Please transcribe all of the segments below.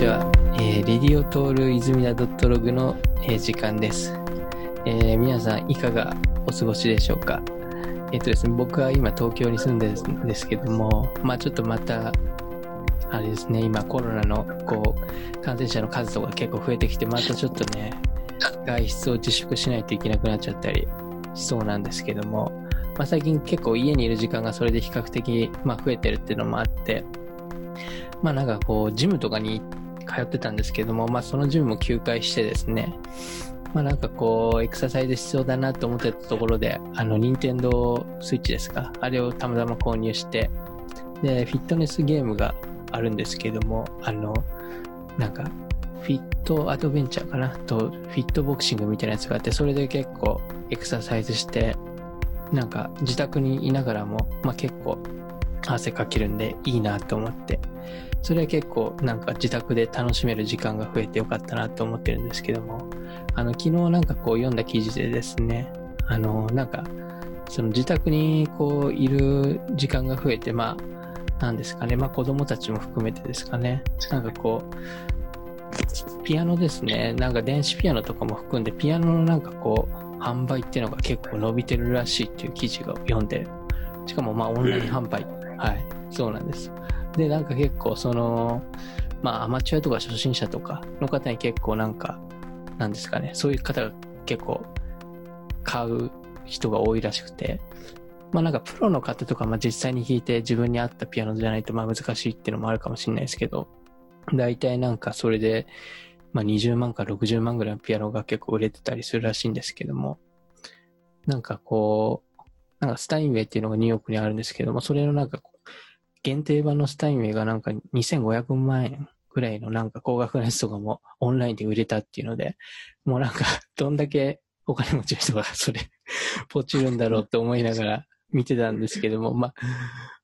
ちは。えー、レディオトール泉田ドットログの、えー時間です。えー皆さんいかがお過ごしでしょうか？えっ、とですね、僕は今東京に住んでるんですけども、まあちょっとまた、あれですね、今コロナのこう、感染者の数とか結構増えてきて、またちょっとね、外出を自粛しないといけなくなっちゃったりしそうなんですけども、まあ最近結構家にいる時間がそれで比較的、まあ増えてるっていうのもあって、まあなんかこう、ジムとかに行っ通ってたんですけども、まあそのジムも休会してですね、まあなんかこう、エクササイズ必要だなと思ってたところで、あの、任天堂スイッチですか、あれをたまたま購入して、で、フィットネスゲームがあるんですけども、あの、なんか、フィットアドベンチャーかな？と、フィットボクシングみたいなやつがあって、それで結構エクササイズして、なんか自宅にいながらも、まあ結構汗かけるんでいいなと思って、それは結構なんか自宅で楽しめる時間が増えてよかったなと思ってるんですけども、あの、昨日なんかこう読んだ記事でですね、あの、なんか、その自宅にこういる時間が増えて、まあ、なんですかね、まあ子供たちも含めてですかね、なんかこう、ピアノですね、なんか電子ピアノとかも含んで、ピアノのなんかこう、販売っていうのが結構伸びてるらしいっていう記事が読んで、しかもまあオンライン販売、はい、そうなんです。で、なんか結構その、まあアマチュアとか初心者とかの方に結構なんか、なんですかね、そういう方が結構買う人が多いらしくて、まあなんかプロの方とか、まあ実際に弾いて自分に合ったピアノじゃないとまあ難しいっていうのもあるかもしれないですけど、大体なんかそれで、まあ20万から60万ぐらいのピアノが結構売れてたりするらしいんですけども、なんかこう、なんかスタインウェイっていうのがニューヨークにあるんですけども、それのなんか限定版のスタインウェイがなんか2500万円ぐらいのなんか高額なやつとかもオンラインで売れたっていうので、もうなんかどんだけお金持ちの人がそれ ポチるんだろうって思いながら見てたんですけども、まあ、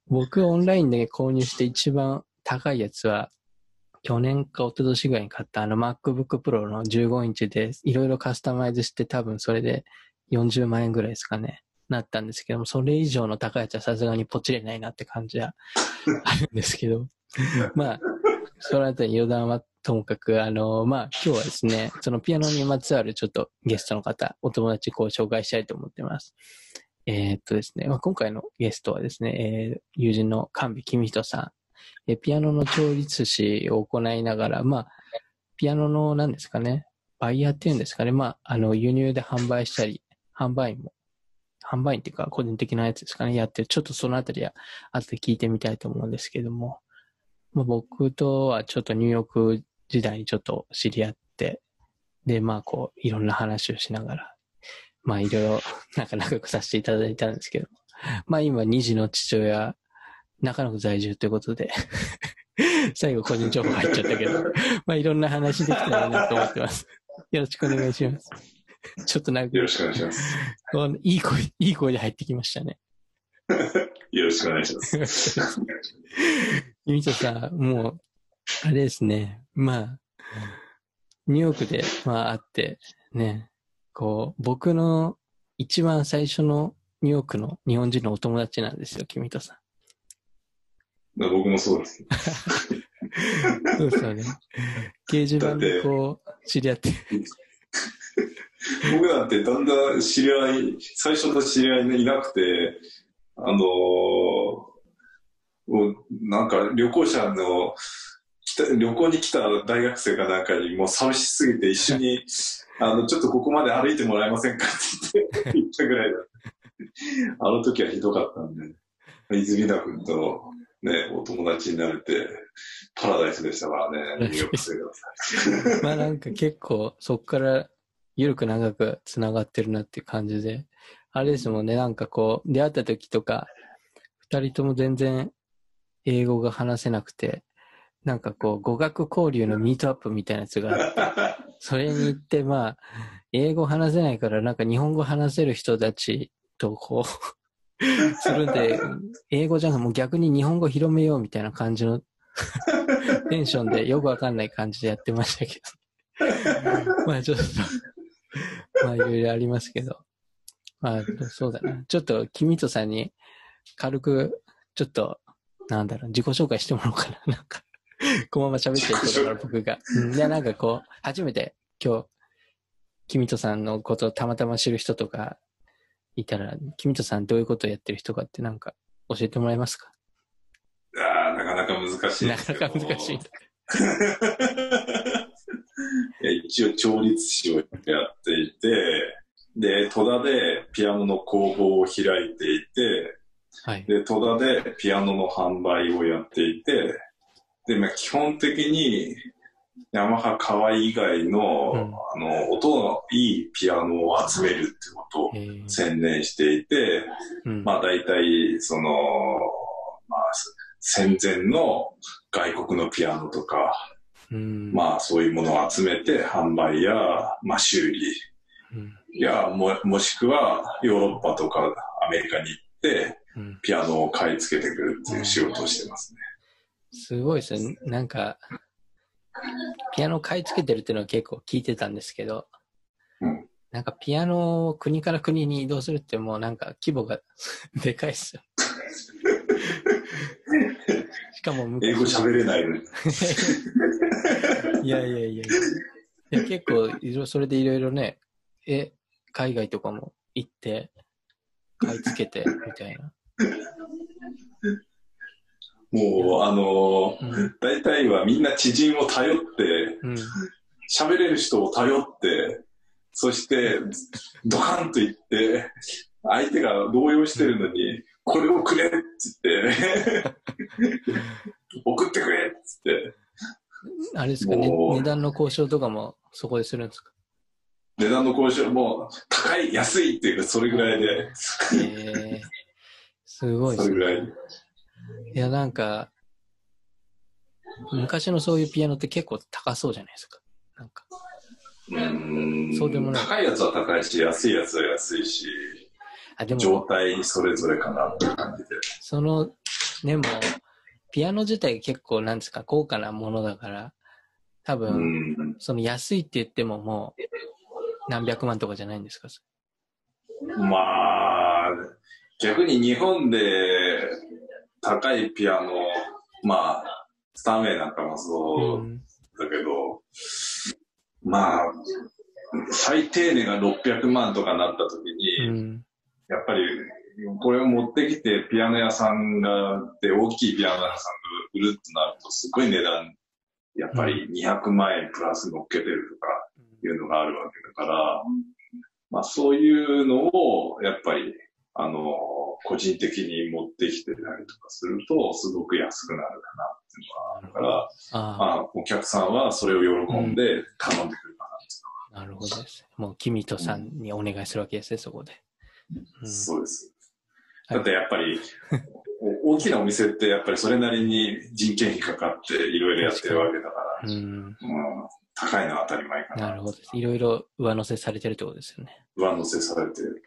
僕オンラインで購入して一番高いやつは、去年か一昨年ぐらいに買ったあの MacBook Pro の15インチでいろいろカスタマイズして多分それで40万円ぐらいですかね。なったんですけども、それ以上の高いやつはさすがにポチれないなって感じは あるんですけど、まあ、そのあたり余談はともかく、あの、まあ今日はですね、そのピアノにまつわるちょっとゲストの方、お友達こう紹介したいと思ってます。えーっとですね、まあ、今回のゲストはですね、えー友人の神戸公人さん、えーピアノの調律師を行いながら、まあ、ピアノの何ですかね、バイヤーっていうんですかね、まあ、あの、輸入で販売したり、販売員も、販売員っていうか個人的なやつですかね、やって、ちょっとそのあたりは後で聞いてみたいと思うんですけども、まあ、僕とはちょっとニューヨーク時代にちょっと知り合って、で、まあこう、いろんな話をしながら、まあいろいろ、なんか仲良くさせていただいたんですけど、まあ今2児の父親、中野区在住ということで、最後個人情報入っちゃったけど、まあいろんな話できたらなと思ってます。よろしくお願いします。ちょっとなんかよ、ろしくお願いします。いい声、いい声で入ってきましたね。よろしくお願いします。ゆみとさん、もう、あれですね。まあ、ニューヨークで、まあ、会って、ね、こう、僕の一番最初のニューヨークの日本人のお友達なんですよ、君とさ僕もそうです。ん。そうですよね。掲示板でこう、知り合って。僕なんてだんだん知り合い、最初の知り合いいなくて、あのーもうなんか旅行者の、旅行に来た大学生かなんかにもう寂しすぎて一緒に、あの、ちょっとここまで歩いてもらえませんかって言って、言ったぐらいだ。あの時はひどかったんで、泉田君とね、お友達になれて、パラダイスでしたからね、ニューヨーク生活。まあなんか結構、そっから、ゆるく長く繋がってるなっていう感じで、あれですもんね、なんかこう、出会った時とか、二人とも全然英語が話せなくて、なんかこう、語学交流のミートアップみたいなやつがあって、それに行って、まあ、英語話せないから、なんか日本語話せる人たちとこう、するんで、英語じゃなくてもう逆に日本語広めようみたいな感じのテンションでよくわかんない感じでやってましたけど。まあちょっと、まあいろいろありますけど。まあそうだな。ちょっと、君とさんに軽く、ちょっと、なんだろう、自己紹介してもらおうかな。なんか、このまま喋ってるから僕が。うん、いや、なんかこう、初めて今日、君とさんのことをたまたま知る人とかいたら、君とさんどういうことをやってる人かってなんか教えてもらえますか？あなかなか難しいなかなか難しい。一応調律師をやっていて、で、戸田でピアノの工房を開いていて、はい。で、戸田でピアノの販売をやっていて、で、まあ、基本的に、ヤマハカワイ以外の、うん。あの、音のいいピアノを集めるってことをえー。専念していて、うん。まあ大体、その、まあ、戦前の外国のピアノとか、うんまあそういうものを集めて販売や、まあ修理うんや、ももしくはヨーロッパとかアメリカに行って、うんピアノを買い付けてくるっていう仕事をしてますね。すごいですね。なんか、ピアノ買い付けてるっていうのは結構聞いてたんですけど、うんなんかピアノを国から国に移動するってもうなんか規模が でかいっすよ。しかも昔英語喋れないのに。いやいやいやいや。結構いろ、それでいろいろね、え、海外とかも行って、買い付けて、みたいな。もう、あのうん。大体はみんな知人を頼って、うん。喋れる人を頼って、そして、ドカンと言って、相手が動揺してるのに、これをくれって言って、送ってくれって言って、あれですか？ね、値段の交渉とかもそこでするんですか？値段の交渉も高い、安いっていうか、それぐらいで、えー、すごいね。それぐらい。いや、なんか、昔のそういうピアノって結構高そうじゃないですか。なんか、うーん。そうでもない。高いやつは高いし、安いやつは安いし、あ、で状も、態それぞれかなって感じで。その、でも、ピアノ自体結構なんですか、高価なものだから、多う分、ん。その安いって言ってももう、何百万とかじゃないんですか？まあ、逆に日本で高いピアノ、まあ、スターメイなんかもそううん。だけど、まあ、最低値が600万とかなった時に、うん。やっぱり、これを持ってきてピアノ屋さんが、で、大きいピアノ屋さんが売るってなると、すごい値段、やっぱり200万円プラス乗っけてるとかいうのがあるわけだから、まあそういうのを、やっぱり、あの、個人的に持ってきてたりとかすると、すごく安くなるかなっていうのがあるから、ああ、まあお客さんはそれを喜んで頼んでくるかなっていうのはなるほどです。もう、君とさんにお願いするわけですね、そこで。うんそうです。はいだってやっぱり、お大きなお店ってやっぱりそれなりに人件費かかっていろいろやってるわけだから、うん。うん、高いのは当たり前かな。なるほど。いろいろ上乗せされてるってことですよね。上乗せされてる。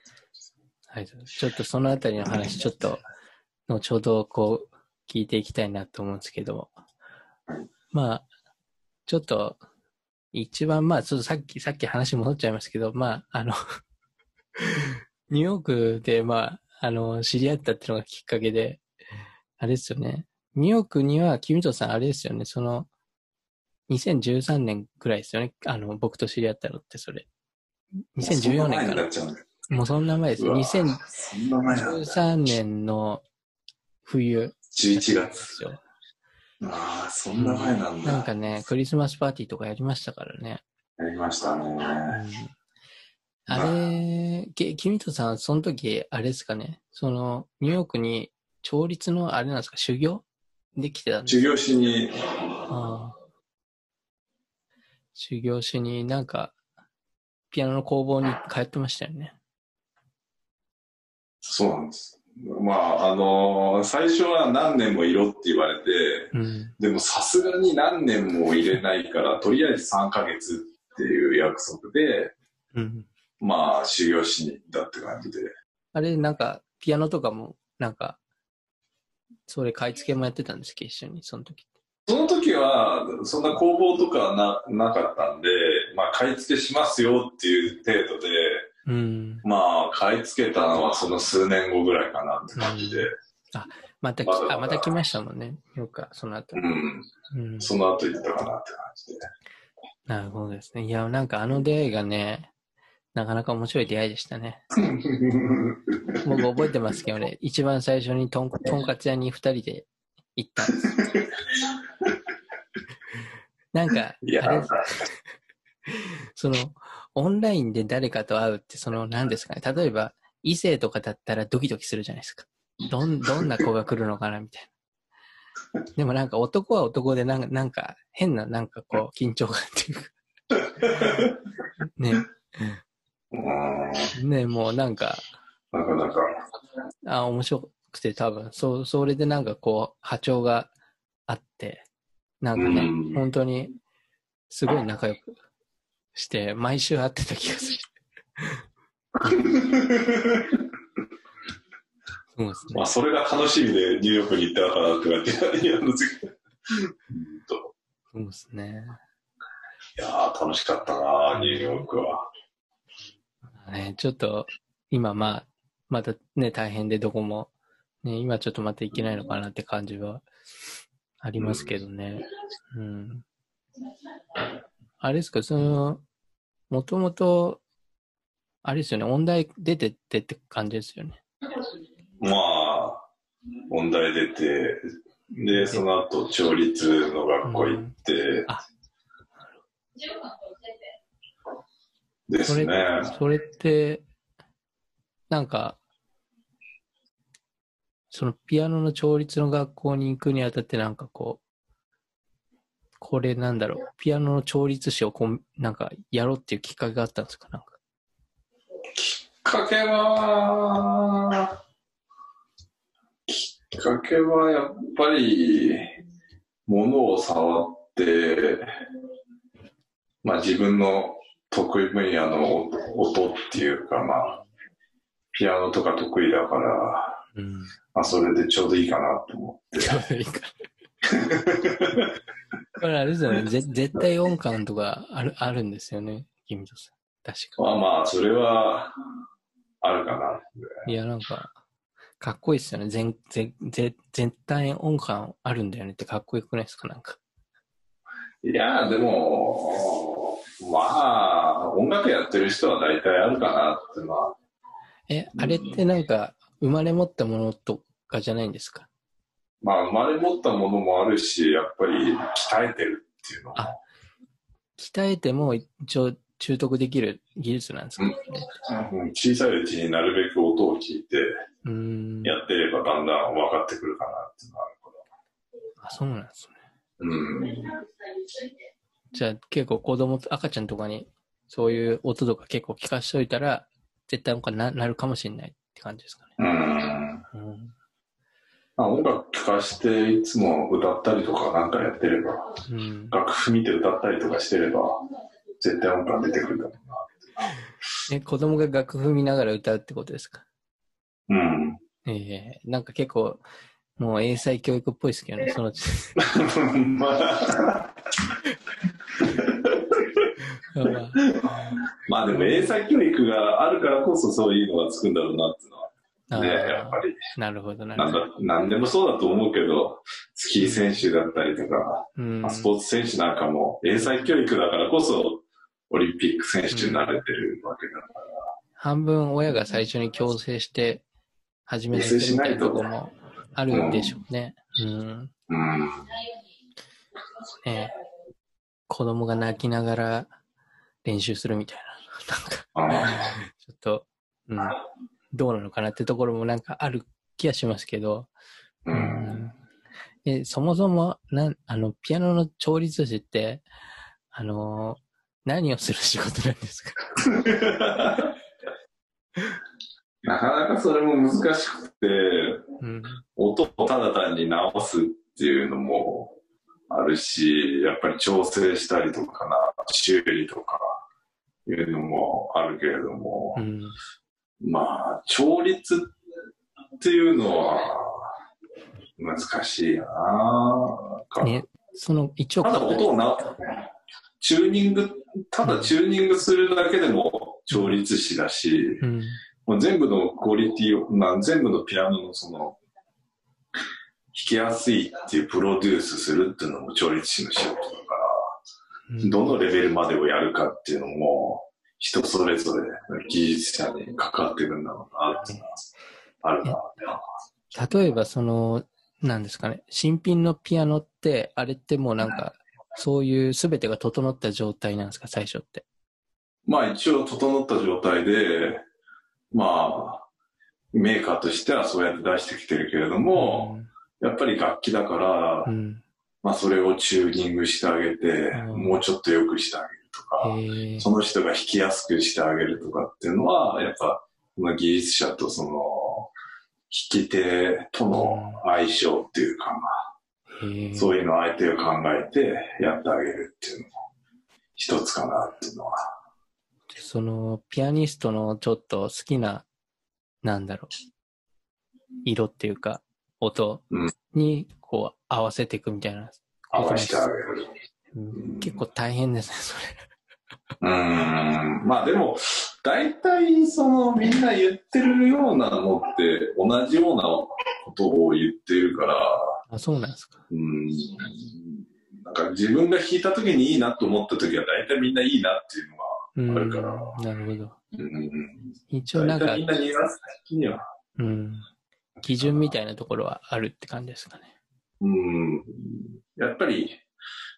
はい。ちょっとそのあたりの話、ちょっと、後ほどこう、聞いていきたいなと思うんですけど、まあ、ちょっと、一番、まあ、ちょっとさっき、さっき話戻っちゃいますけど、まあ、あの、ニューヨークで、まあ、あの、知り合ったっていうのがきっかけで、あれですよね。ニューヨークには、君とさん、あれですよね、その、2013年くらいですよね。あの、僕と知り合ったのって、それ。2014年かなもうそんな前です。うわ2013そんな前なんだ。年の冬11で月。すよ。ああ、そんな前なんだ。なんかね、クリスマスパーティーとかやりましたからね。やりましたね。うんあれ、け君とさん、その時、あれですかね、その、ニューヨークに、調律の、あれなんですか、修行できてたんです授業しに、ああ修行しになんか、ピアノの工房に通ってましたよね。そうなんです。まあ、あの最初は何年もいろって言われて、うん。でもさすがに何年も入れないから、とりあえず3ヶ月っていう約束で、うん。まあ、修行しに行ったって感じで。あれ、なんか、ピアノとかも、なんか、それ買い付けもやってたんですけど、一緒に、その時。その時は、そんな工房とかはななかったんで、まあ、買い付けしますよっていう程度で、うん。まあ、買い付けたのはその数年後ぐらいかなって感じで。またき、まだまだあ、また来ましたもんね。よか、その後。うん。うん。その後行ったかなって感じで。なるほどですね。いや、なんかあの出会いがね、なかなか面白い出会いでしたね。僕覚えてますけどね、一番最初にとんとんかつ屋に二人で行ったんです。なんか、あれ、その、オンラインで誰かと会うって、その、何ですかね。例えば、異性とかだったらドキドキするじゃないですか。どん、どんな子が来るのかな、みたいな。でもなんか男は男でなんか、なんか変な、なんかこう、緊張感っていうか。ね。うんね、もうなんか、なかなか。あ、面白くて多分、そう、それでなんかこう、波長があって、なんかね、うん本当に、すごい仲良くして、毎週会ってた気がする。そうですねまあ、。それが楽しみでニューヨークに行ったのかなって感じ。いや、そうですね。いやー楽しかったなニューヨークは。ね、ちょっと、今まあ、またね、大変でどこも、ね、今ちょっとまた行けないのかなって感じはありますけどね。うん。あれですか、その、もともと、あれですよね、音大出てってって感じですよね。まあ、音大出て、で、その後、調律の学校行って、あですね。それって、なんか、そのピアノの調律の学校に行くにあたってなんかこう、これなんだろう、ピアノの調律師をこう、なんかやろうっていうきっかけがあったんですか？なんか。きっかけは、きっかけはやっぱり、物を触って、まあ自分の得意分野の音っていうか、まあ、ピアノとか得意だから、うん。まあそれでちょうどいいかなと思って。ちょうどいいか。これあれですよね、ぜ絶対音感とかあるあるんですよね、君とさん。確か。まあまあ、それは、あるかな。いや、なんか、かっこいいっすよね。全、全、全絶対音感あるんだよねってかっこよくないですか？なんか。いや、でも、まあ、音楽やってる人は大体あるかなってのは。え、あれってなんか、生まれ持ったものとかじゃないんですか？まあ、生まれ持ったものもあるし、やっぱり鍛えてるっていうのも。あ鍛えても一応習得できる技術なんですか、うんうん小さいうちになるべく音を聞いて。やってればだんだん分かってくるかなっていうのはあるかあ、そうなんですね。ら。うん。じゃあ結構子供と赤ちゃんとかにそういう音とか結構聞かしといたら、絶対音感ななるかもしれないって感じですかね。うん。うん。まあ、音楽聴かしていつも歌ったりとかなんかやってれば、うん、楽譜見て歌ったりとかしてれば、絶対音感出てくるだろえ、子供が楽譜見ながら歌うってことですか？うな。うん。ええなんか結構、もう英才教育っぽいですけどね、そのうち。まあ、ま あまあでも英才教育があるからこそそういうのがつくんだろうなっていうのはあね、やっーぱり。なるほど、なるほど。だ、なんでもそうだと思うけど、スキー選手だったりとか、うんまあスポーツ選手なんかも英才教育だからこそ、オリンピック選手になれてるわけだから。半分親が最初に強制して始めさせるみたいなとこもあるんでしょうね。うん。うん。ね子供が泣きながら練習するみたいな。なんか、あちょっと、うん。どうなのかなってところもなんかある気がしますけど、う。うんそもそも、なん、あの、ピアノの調律師って、あの、何をする仕事なんですか？なかなかそれも難しくて、うん。音をただ単に直すっていうのもあるし、やっぱり調整したりとかな、修理とかいうのもあるけれども、うん。まあ、調律っていうのは難しいよなかね、その、一応、ただ音をな、チューニング、ただチューニングするだけでも調律師だし、うん。もう全部のクオリティを、まあ、全部のピアノのその、きやすいっていうプロデュースするっていうのも調律師の仕事だから、うんどのレベルまでをやるかっていうのも、人それぞれ技術者に関わってくるんだろうなっていうのはあるな。例えばその、なんですかね、新品のピアノって、あれってもうなんか、そういう全てが整った状態なんですか、最初って。まあ一応整った状態で、まあ、メーカーとしてはそうやって出してきてるけれども、やっぱり楽器だから、うん、うん。まあそれをチューニングしてあげて、うんもうちょっと良くしてあげるとか、その人が弾きやすくしてあげるとかっていうのは、やっぱ、この技術者とその、弾き手との相性っていうかそういうのを相手を考えてやってあげるっていうのも一つかなっていうのは。その、ピアニストのちょっと好きな、なんだろう、色っていうか、音うんに、こう、合わせていくみたいな。合わせてあげる。うん結構大変ですね、それ。うーん。まあでも、大体そのみんな言ってるようなのって同じようなことを言ってるから、あ、そうなんですか。うん。なんか自分が弾いた時にいいなと思った時は大体みんないいなっていうのは、うん。あるからなるほど。うん。一応なんかみん、なニュアンス的には。うん。基準みたいなところはあるって感じですかね。うん。やっぱり、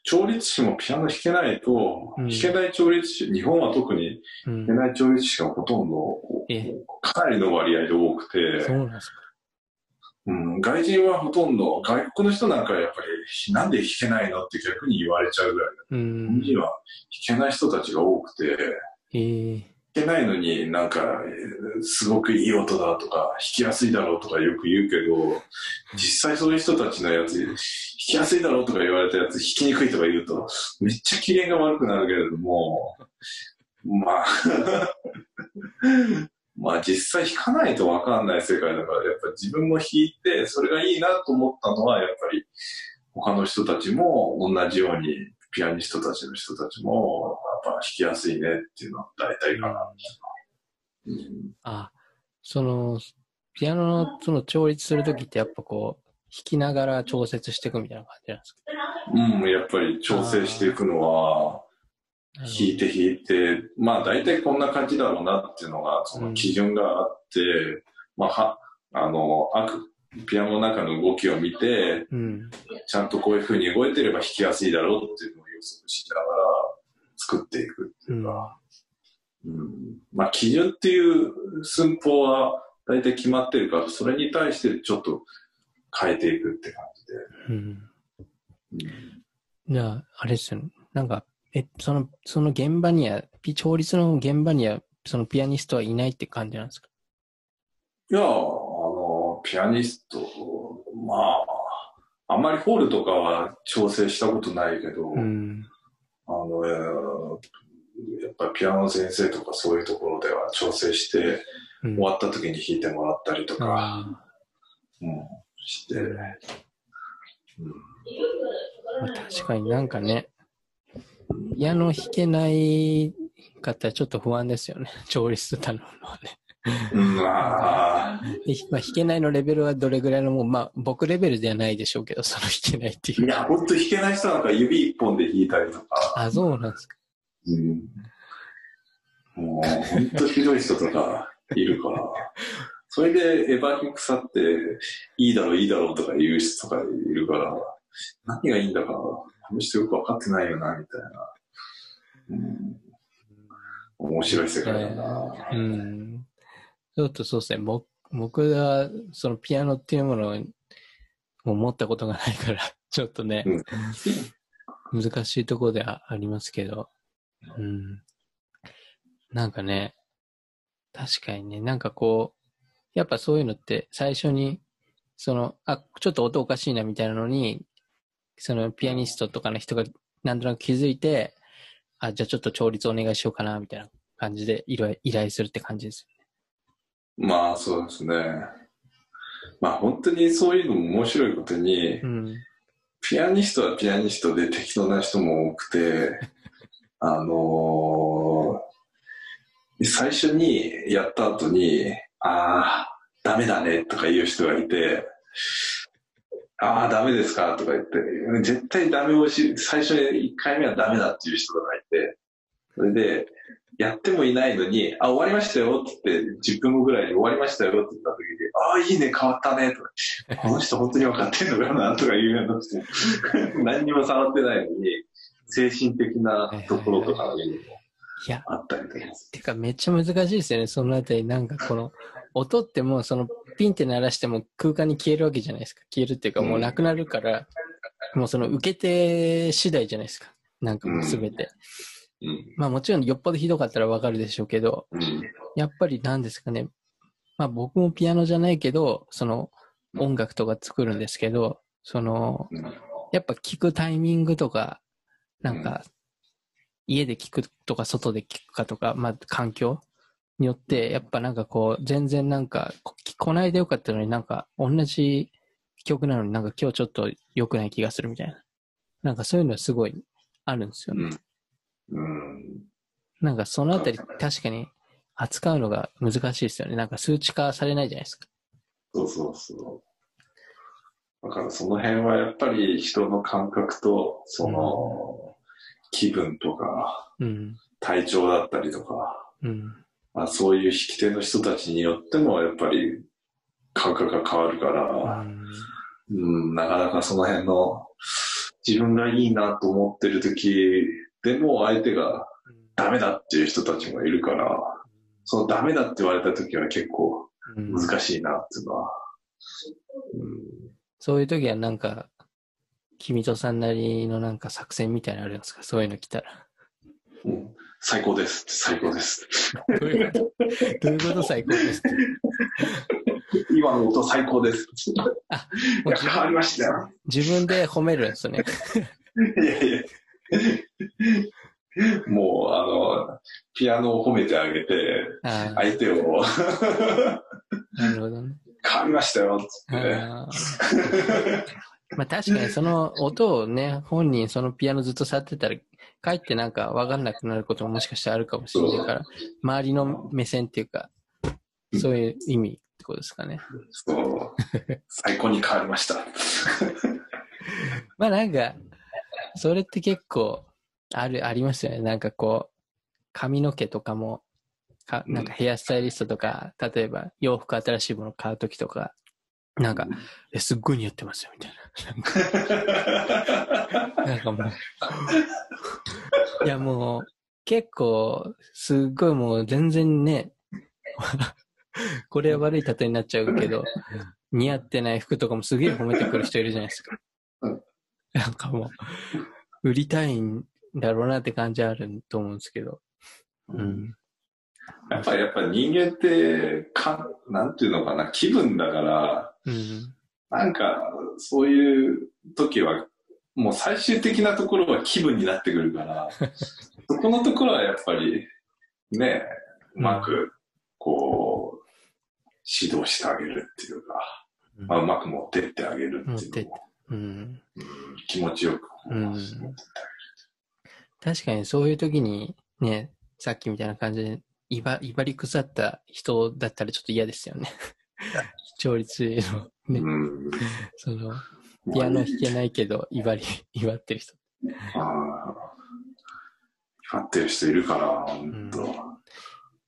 調律師もピアノ弾けないと、うん弾けない調律師、日本は特にうん弾け。ない調律師がほとんど、えかなりの割合で多くて、そうなんですか。うん、外人はほとんど、外国の人なんかはやっぱり、なんで弾けないのって逆に言われちゃうぐらい。うん日本。人は弾けない人たちが多くて、ええ弾けないのになんか、すごくいい音だとか、弾きやすいだろうとかよく言うけど、実際そういう人たちのやつ、弾きやすいだろうとか言われたやつ、弾きにくいとか言うと、めっちゃ機嫌が悪くなるけれども、まあ、まあ実際弾かないとわかんない世界だから、やっぱ自分も弾いて、それがいいなと思ったのは、やっぱり他の人たちも同じように、ピアニストたちの人たちも、ぱ弾きやすいねっていうのは大体かな。うんあ、その、ピアノのその調律するときってやっぱこう、弾きながら調節していくみたいな感じなんですか？うん、やっぱり調整していくのは、弾いて弾いて、まあ大体こんな感じだろうなっていうのが、その基準があって、まあは、あの、あく、ピアノの中の動きを見て、うん。ちゃんとこういう風に動いてれば弾きやすいだろうっていうのを予測しながら作っていくっていうか、うんまあ基準っていう寸法は大体決まってるから、それに対してちょっと変えていくって感うん。じで。うんじゃあ、あれですよね。なんか、え、その、その現場には、ピ調律の現場には、そのピアニストはいないって感じなんですか？いや、あの、ピアニスト、まあ、あんまりホールとかは調整したことないけど、うん。あの、えーやっぱりピアノの先生とかそういうところでは調整して、うん終わった時に弾いてもらったりとか、あうん、して、うんーまあ確かになんかね、ピアノ弾けない方はちょっと不安ですよね。調律頼むのはね。うん、まあ、でまあ、弾けないのレベルはどれぐらいのもう、まあ、僕レベルではないでしょうけど、その弾けないっていう。いや、ほんと弾けない人なんか指一本で弾いたりとか、あ、そうなんですか。うん、もう、ほんとひどい人とかいるから、それでエヴァに腐って、いいだろう、いいだろうとか言う人とかいるから、何がいいんだか、この人よくわかってないよな、みたいな。うん、面白い世界だな。うん。ちょっとそうですね。僕僕は、そのピアノっていうものを持ったことがないから、ちょっとね、難しいところではありますけど、うん。なんかね、確かにね、なんかこう、やっぱそういうのって最初に、その、あ、ちょっと音おかしいなみたいなのに、そのピアニストとかの人がなんとなく気づいて、あ、じゃあちょっと調律お願いしようかな、みたいな感じで依頼依頼するって感じですまあ、そうですね。まあ、本当にそういうのも面白いことに。うん。ピアニストはピアニストで適当な人も多くて、あのー最初にやった後に、ああ、ダメだねとか言う人がいて、ああ、ダメですかとか言って、絶対ダメをし、最初に1回目はダメだっていう人がいて、それで、やってもいないのに、あ、終わりましたよって言って、10分後ぐらいに終わりましたよって言った時に、ああ、いいね、変わったね、とか、この人本当に分かってんのかな、とかいうような人、何にも触ってないのに、精神的なところとかにもいや、あったりとか。てかめっちゃ難しいですよね、そのあたり。なんかこの、音ってもうそのピンって鳴らしても空間に消えるわけじゃないですか。消えるっていうかもうなくなるから、もうその受け手次第じゃないですか。なんかもうすべて。うん。まあもちろんよっぽどひどかったらわかるでしょうけど、うん。やっぱりなんですかね。まあ僕もピアノじゃないけど、その音楽とか作るんですけど、その、うん。やっぱ聞くタイミングとか、なんか、家で聞くとか外で聞くかとか、まあ環境によって、やっぱなんかこう、全然なんか、ここないでよかったのになんか、同じ曲なのになんか今日ちょっと良くない気がするみたいな。なんかそういうのすごいあるんですよね。うん。なんかそのあたり確かに扱うのが難しいですよね。なんか数値化されないじゃないですか。そうそうそう。だからその辺はやっぱり人の感覚と、その、気分とか、うん。体調だったりとか、うん。まあ、そういう引き手の人たちによってもやっぱり感覚が変わるかうら、ん。うん、なかなかその辺の自分がいいなと思ってる時でも相手がダメだっていう人たちもいるから、そのダメだって言われた時は結構うん難しいなっていうのは、そういう時はなんか、君とさんなりのなんか作戦みたいなのあるんですか？そういうの来たら。うんうん最高です。最高です。どういうこと？どういうこと？最高です。今の音最高です。いもう変わりましたよ。自分で褒めるんですよね。いやいや。もう、あの、ピアノを褒めてあげて、相手を なるほどね。変わりましたよ、つってまあ確かにその音をね、本人そのピアノずっと触ってたら、かえってなんか分かんなくなることももしかしたらあるかもしれないから、周りの目線っていうか、そういう意味ってことですかね。そう。最高に変わりました。まあなんか、それって結構ある、ありますよね。なんかこう、髪の毛とかも、かなんかヘアスタイリストとか、例えば洋服新しいもの買うときとか、なんか、え、すっごい似合ってますよ、みたいな。なんかもう、いやもう、結構、すっごいもう全然ね、これは悪い例えになっちゃうけど、似合ってない服とかもすげえ褒めてくる人いるじゃないですか。う んなんかもう、売りたいんだろうなって感じあると思うんですけど。うん。やっぱり、やっぱり人間って、かん、なんていうのかな、気分だから、うん。なんか、そういう時は、もう最終的なところは気分になってくるから、そこのところはやっぱり、ね、うまく、こう、指導してあげるっていうか、うんまあ、うまく持ってってあげるっていうのも、うん。うん。気持ちよく、うん。確かにそういう時に、ね、さっきみたいな感じで、いば、いばり腐った人だったらちょっと嫌です。よね。調律の、ね、うん。その、ピアノ弾けないけど、いばり、いばってる人。ああ。光ってる人いるから、ほん。と。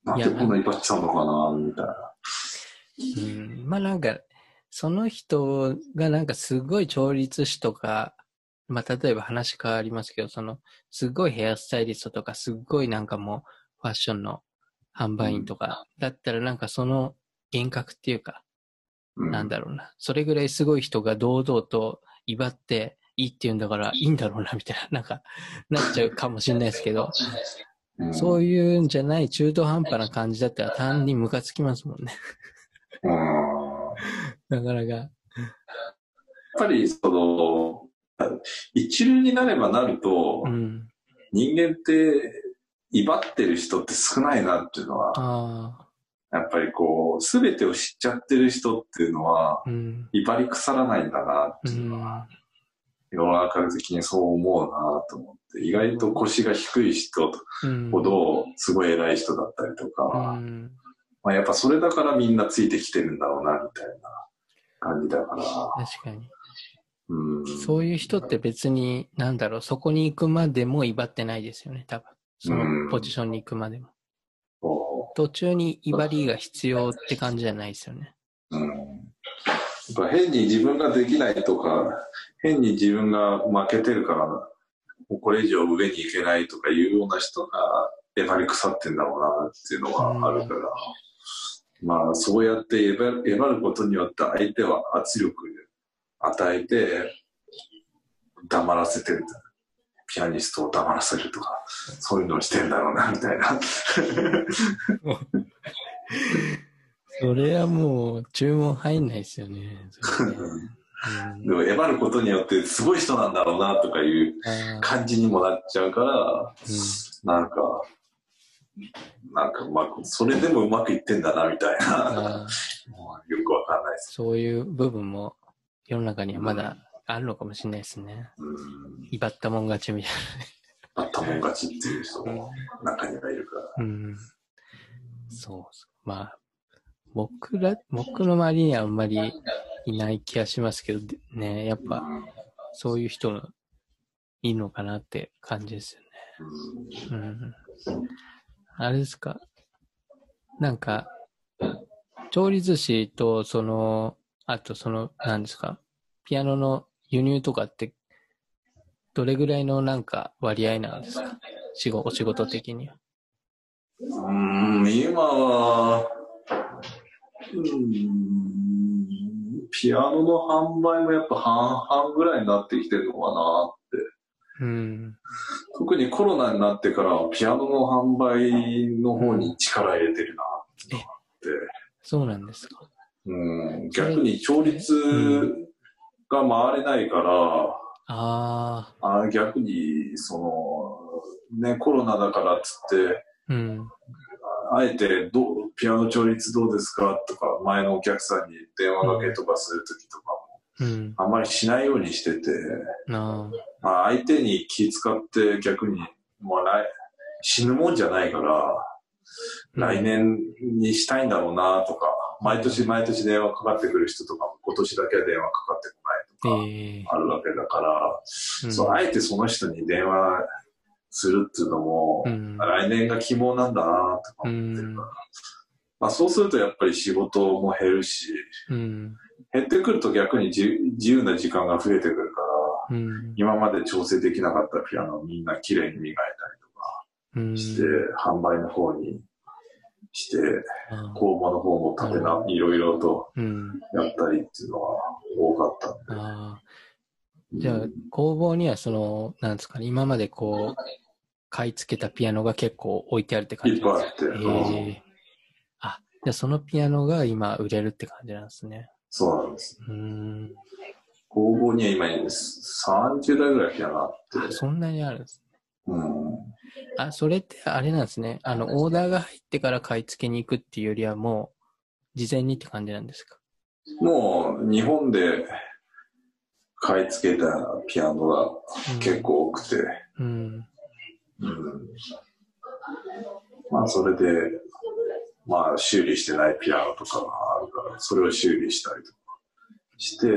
なん。でこんな威張っちゃうのかな、みたいな。うん、まあなん。か、その人がなんかすごい調律師とか、まあ例えば話変わりますけど、その、すごいヘアスタイリストとか、すっごいなんかもうファッションの販売員とか、だったらなんかその幻覚っていうか、うんなんだろうな。それぐらいすごい人が堂々と威張っていいって言うんだからいいんだろうな、みたいな、なんか、なっちゃうかもしれないですけど、うんそういうんじゃない中途半端な感じだったら単にムカつきますもんね。うんなかなか。やっぱり、その、一流になればなると、うん。人間って、威張ってる人って少ないなっていうのは、やっぱりこう、すべてを知っちゃってる人っていうのは、うん。威張り腐らないんだなってういうのは、ん。世の中的にそう思うなと思って、意外と腰が低い人うん。ほど、すごい偉い人だったりとうか、ん。まあやっぱそれだからみんなついてきてるんだろうな、みたいな感じだから、確かに。うん。そういう人って別に、なんだろう、そこに行くまでも威張ってないですよね、多分。そのポジションに行くまでも。そ途中に威張りが必要って感じじゃないですよね。ううん。やっぱ変に自分ができないとか、変に自分が負けてるから、もうこれ以上上に行けないとかいうような人が、えばり腐ってんだろうなっていうのはあるから、まあそうやってえばえばることによって相手は圧力与えて、黙らせてる。ピアニストを黙らせるとか、そういうのをしてんだろうな、みたいな。それはもう注文入んないですよね。でも、えばることによって、すごい人なんだろうな、とかいう感じにもなっちゃうから、うんなんか、なんかうまく、それでもうまくいってんだな、みたいな。よくわかんないです。そういう部分も世の中にはまだあるのかもしれないですね。うん。威張ったもん勝ちみたいあったもん勝ちっていう人な。も中にはいるから。うん。そうそう。まあ、僕ら、僕の周りにはあんまりいない気がしますけど、でね、やっぱうんそういう人がいいのかなって感じですようんね。うん。あれですか？なんか、調理寿司と、その、あとその、なんですか？ピアノの輸入とかって、どれぐらいのなんか割合なんですか？仕事、お仕事的には。うん、今は、うん、ピアノの販売もやっぱ半々ぐらいになってきてるのかな。うん。特にコロナになってからピアノの販売の方に力入れてるなって。そうなんですか。うん、逆に調律が回れないから、ああ、あ逆に、その、ね、コロナだからっつって、うん。あえてどう、ピアノ調律どうですかとか、前のお客さんに電話かけとかするときとかも、うん。あんまりしないようにしてて、あ。まあ、相手に気使って逆に、もう来死ぬもんじゃないから、来年にしたいんだろうなとか、毎年毎年電話かかってくる人とかも今年だけは電話かかってこないとか、ええ。あるわけだから、うん。そう、あえてその人に電話するっていうのも、うん。来年が希望なんだなとか思ってるから、まあそうするとやっぱり仕事も減るし、うん。減ってくると逆に自自由な時間が増えてくるから、うん。今まで調整できなかったピアノをみんな綺麗に磨いたりとかうん。して、販売の方にして、工房の方も立てな、いろいろとうん。やったりっていうのは多かったんで。じゃあ、工房にはその、なんですかね、今までこう、買い付けたピアノが結構置いてあるって感じいっぱいあって、ええあ、じゃあそのピアノが今売れるって感じなんですね。そうなんです。うーん。工房には今30台ぐらいピアノあって、あ、そんなにあるんです。うん、あ、それってあれなんですね。あの、オーダーが入ってから買い付けに行くっていうよりはもう、事前にって感じなんですか？もう日本で買い付けたピアノが結。構多くて、うん。うん、まあそれで、まあ修理してないピアノとかがあるから、それを修理したりとかして、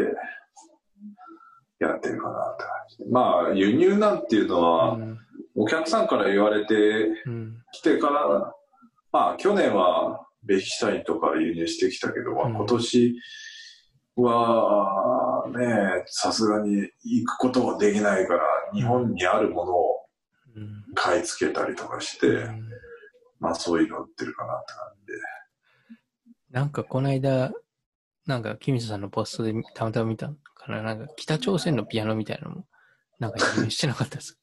やってるかなって感じで。まあ輸入なんていうのうは、ん。お客さんから言われてうん。来てから、まあ去年はベヒシュタインとか輸入してきたけど、まあうん今年はね、さすがに行くことができないから、日本にあるものをうん。買い付けたりとかして、うんまあそういうの売ってるかなって感じで。なんかこの間、なんか、キミソさんのポストでたまたま見たのかななんか、北朝鮮のピアノみたいなのも、なんか輸入してなかったです。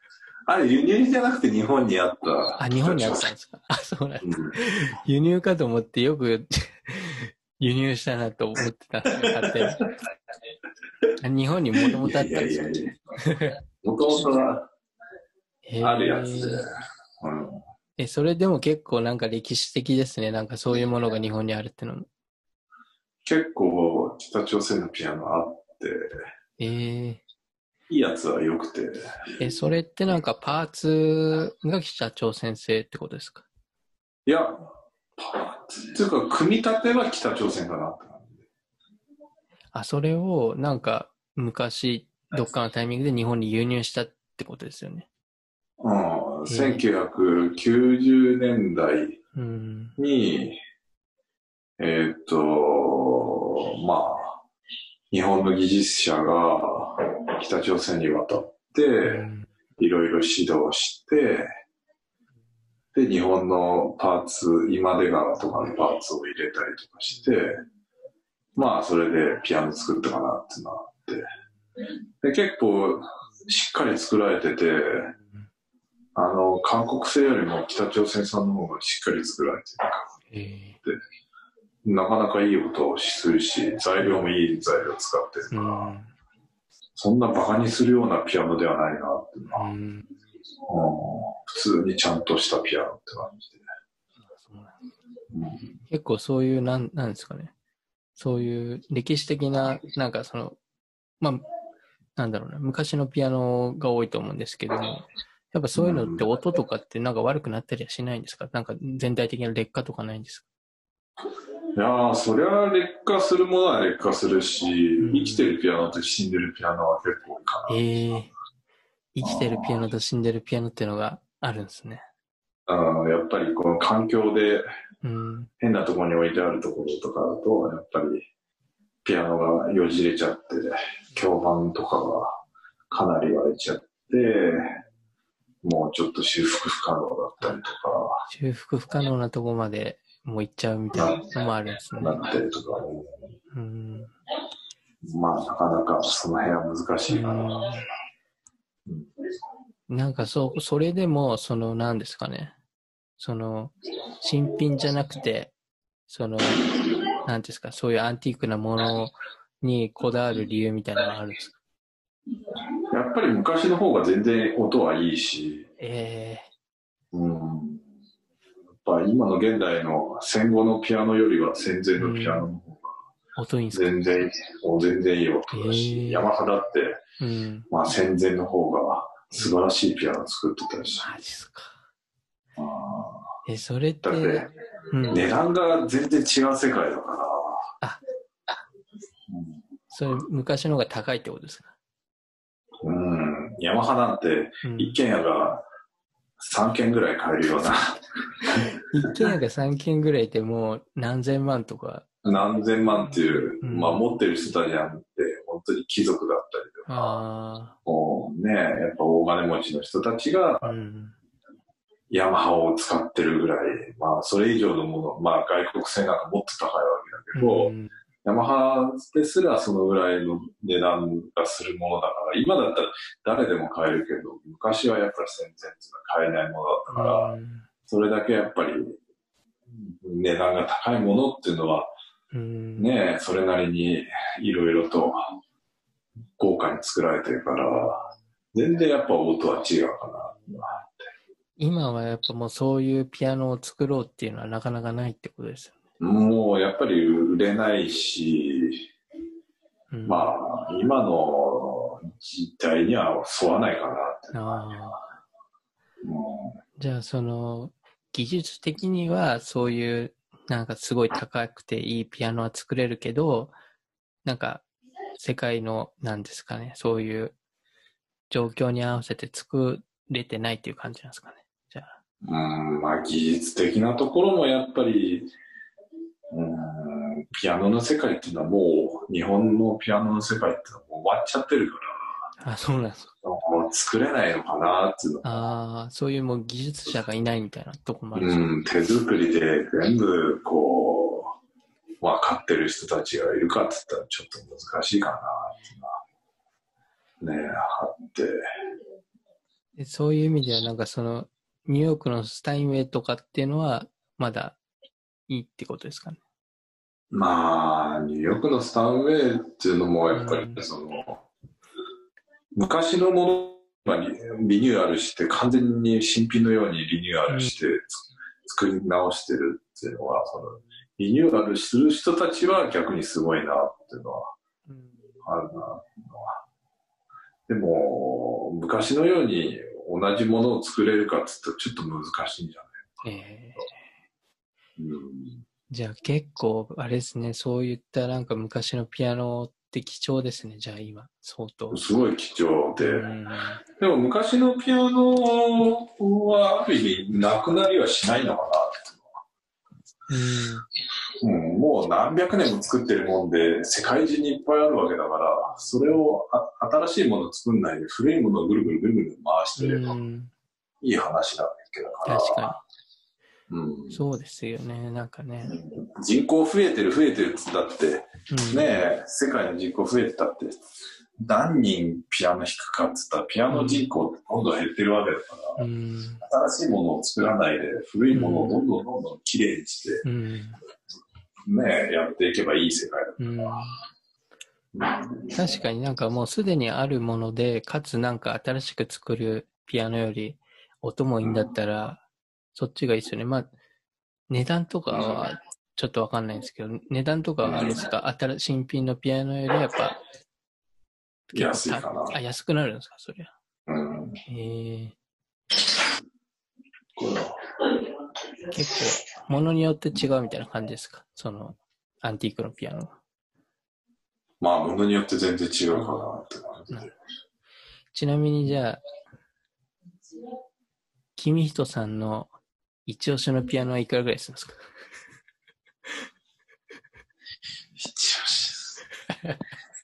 あれ輸入じゃなくて日本にあった。あ、日本にあったんですか？あ、そうなんだ。うん輸入かと思ってよく輸入したなと思ってたんですよ、勝 手日本にもともとあったんですよ。もともとあるやつで。うんえ、それでも結構なんか歴史的ですね。なんかそういうものが日本にあるってのも。結構北朝鮮のピアノあって、えー、いいやつは良くて、え、それってなんかパーツが北朝鮮製ってことですか？いや、パーツっていうか、組み立ては北朝鮮かなって感じで。あ、それをなんか昔、どっかのタイミングで日本に輸入したってことですよね。うん、1990年代うん。に、えーっと、まあ、日本の技術者が北朝鮮に渡って、うん。いろいろ指導して、で、日本のパーツ、今出川とかのパーツを入れたりとかして、まあ、それでピアノ作ったかなっていうのがあって、で、結構しっかり作られてて、あの、韓国製よりも北朝鮮産の方がしっかり作られてるから、えなかなかいい音をするし、材料もいい材料使ってるーうから、ん。そんなバカにするようなピアノではないなっていうのは、うん。うん普通にちゃんとしたピアノって感じで。結構そういう、なん、なんですかね。そういう歴史的な、なんかその、まあ、なんだろうな、昔のピアノが多いと思うんですけども、やっぱそういうのって音とかってなんか悪くなったりはしないんですか？なんか全体的な劣化とかないんですか？いやー、そりゃ劣化するものは劣化するし、うん生きてるピアノと死んでるピアノは結構かな。ええ生きてるピアノと死んでるピアノっていうのがあるんですね。うんやっぱりこの環境でうん。変なところに置いてあるところとかだと、やっぱりピアノがよじれちゃって、響板とかがかなり割れちゃって、もうちょっと修復不可能だったりとか、修復不可能なとこまでもう行っちゃうみたいなのもあるんですね。なったりとか、うん。まあなかなかその辺は難しいかな。うんなんかそう、それでも、その、なんですかね。その、新品じゃなくて、その、なんですか、そういうアンティークなものにこだわる理由みたいなのがあるんですか？やっぱり昔の方が全然音はいいし、えうん、やっぱ今の現代の戦後のピアノよりは戦前のピアノの方がー、音いいん全然、全然いい音だし、ヤマハだって、うん。まあ戦前の方が素晴らしいピアノ作ってたし、マジっすか。あえ、それって、ーだってうん。値段が全然違う世界だから、あそれ、昔の方が高いってことですか？うん、うん、ヤマハなんてうん。一軒家が3軒ぐらい買えるような、一軒家が3軒ぐらいでもう何千万とか、何千万っていう、うん。まあ持ってる人たちなんて、本当に貴族だったりとか、あもうね、やっぱ大金持ちの人たちが。ヤマハを使ってるぐらい、まあそれ以上のもの、まあ外国製なんかもっと高いわけだけど、うんヤマハですらそのぐらいの値段がするものだから、今だったら誰でも買えるけど、昔はやっぱり戦前っていうのは買えないものだったから、うんそれだけやっぱり値段が高いものっていうのは、うん。ね、それなりにいろいろと豪華に作られてるから、全然やっぱ音は違うかな。今はやっぱもうそういうピアノを作ろうっていうのはなかなかないってことですよもうやっぱり売れないし、ね。うん、まあ、今の時代には沿わないかなって。ああ。うじゃあその技術的にはそういうなんかすごい高くていいピアノは作れるけど、なんか世界のなんですかね、そういう状況に合わせて作れてないっていう感じなんですかね。じゃあ。ん、うんまあ技術的なところもやっぱり、うん、ピアノの世界っていうのはもう、日本のピアノの世界っていうのはもう終わっちゃってるから、あ、そうなんですか。もう作れないのかなっていうのああ、そういうもう技術者がいないみたいなとこもある。うん、手作りで全部こう、分かってる人たちがいるかって言ったらちょっと難しいかなっていうのはねえ、あって。でそういう意味ではなんかそのニューヨークのスタインウェイとかっていうのはまだいいってことですかね。まあ、ニューヨークのスタンウェイっていうのもやっぱりうんその、昔のものがリリニューアルして完全に新品のようにリニューアルしてつ作り直してるっていうのは、そのリニューアルする人たちは逆にすごいなっていうのはあるな。でも、昔のように同じものを作れるかって言ったらちょっと難しいんじゃえーない、うんじゃあ結構あれですね、そういったなんか昔のピアノっって貴重ですね、じゃあ今、相当。すごい貴重で。うんでも昔のピアノはある意味なくなりはしないのかな。うん、もう何百年も作ってるもんで、世界中にいっぱいあるわけだから、それをあ新しいものを作んないで古いものをぐるぐるぐるぐる回してればうん、いい話だけどから。確かうんに。そうですよね、なんかね。人口増えてる増えてるっつったって、うんねえ、世界の人口増えてたって、何人ピアノ弾くかっつったら、ピアノ人口ってどんどん減ってるわけだから、うん。新しいものを作らないで、古いものをどんどんどんどんきれいにして、うん。ねえ、やっていけばいい世界うん。だ。確かになんかもうすでにあるもので、かつなんか新しく作るピアノより音もいいんだったら、そっちがいいですよね。まあ、値段とかはちょっとわかんないんですけど、値段とかはあれですか、新新品のピアノよりやっぱ、安いかなあ、安くなるんですか、そりゃ。うん。へえ結構、ものによって違うみたいな感じですか？その、アンティークのピアノは。まあ、ものによって全然違うかなって感じで。ちなみにじゃあ、君人さんの一押しのピアノはいくらぐらいするんですか？一応し。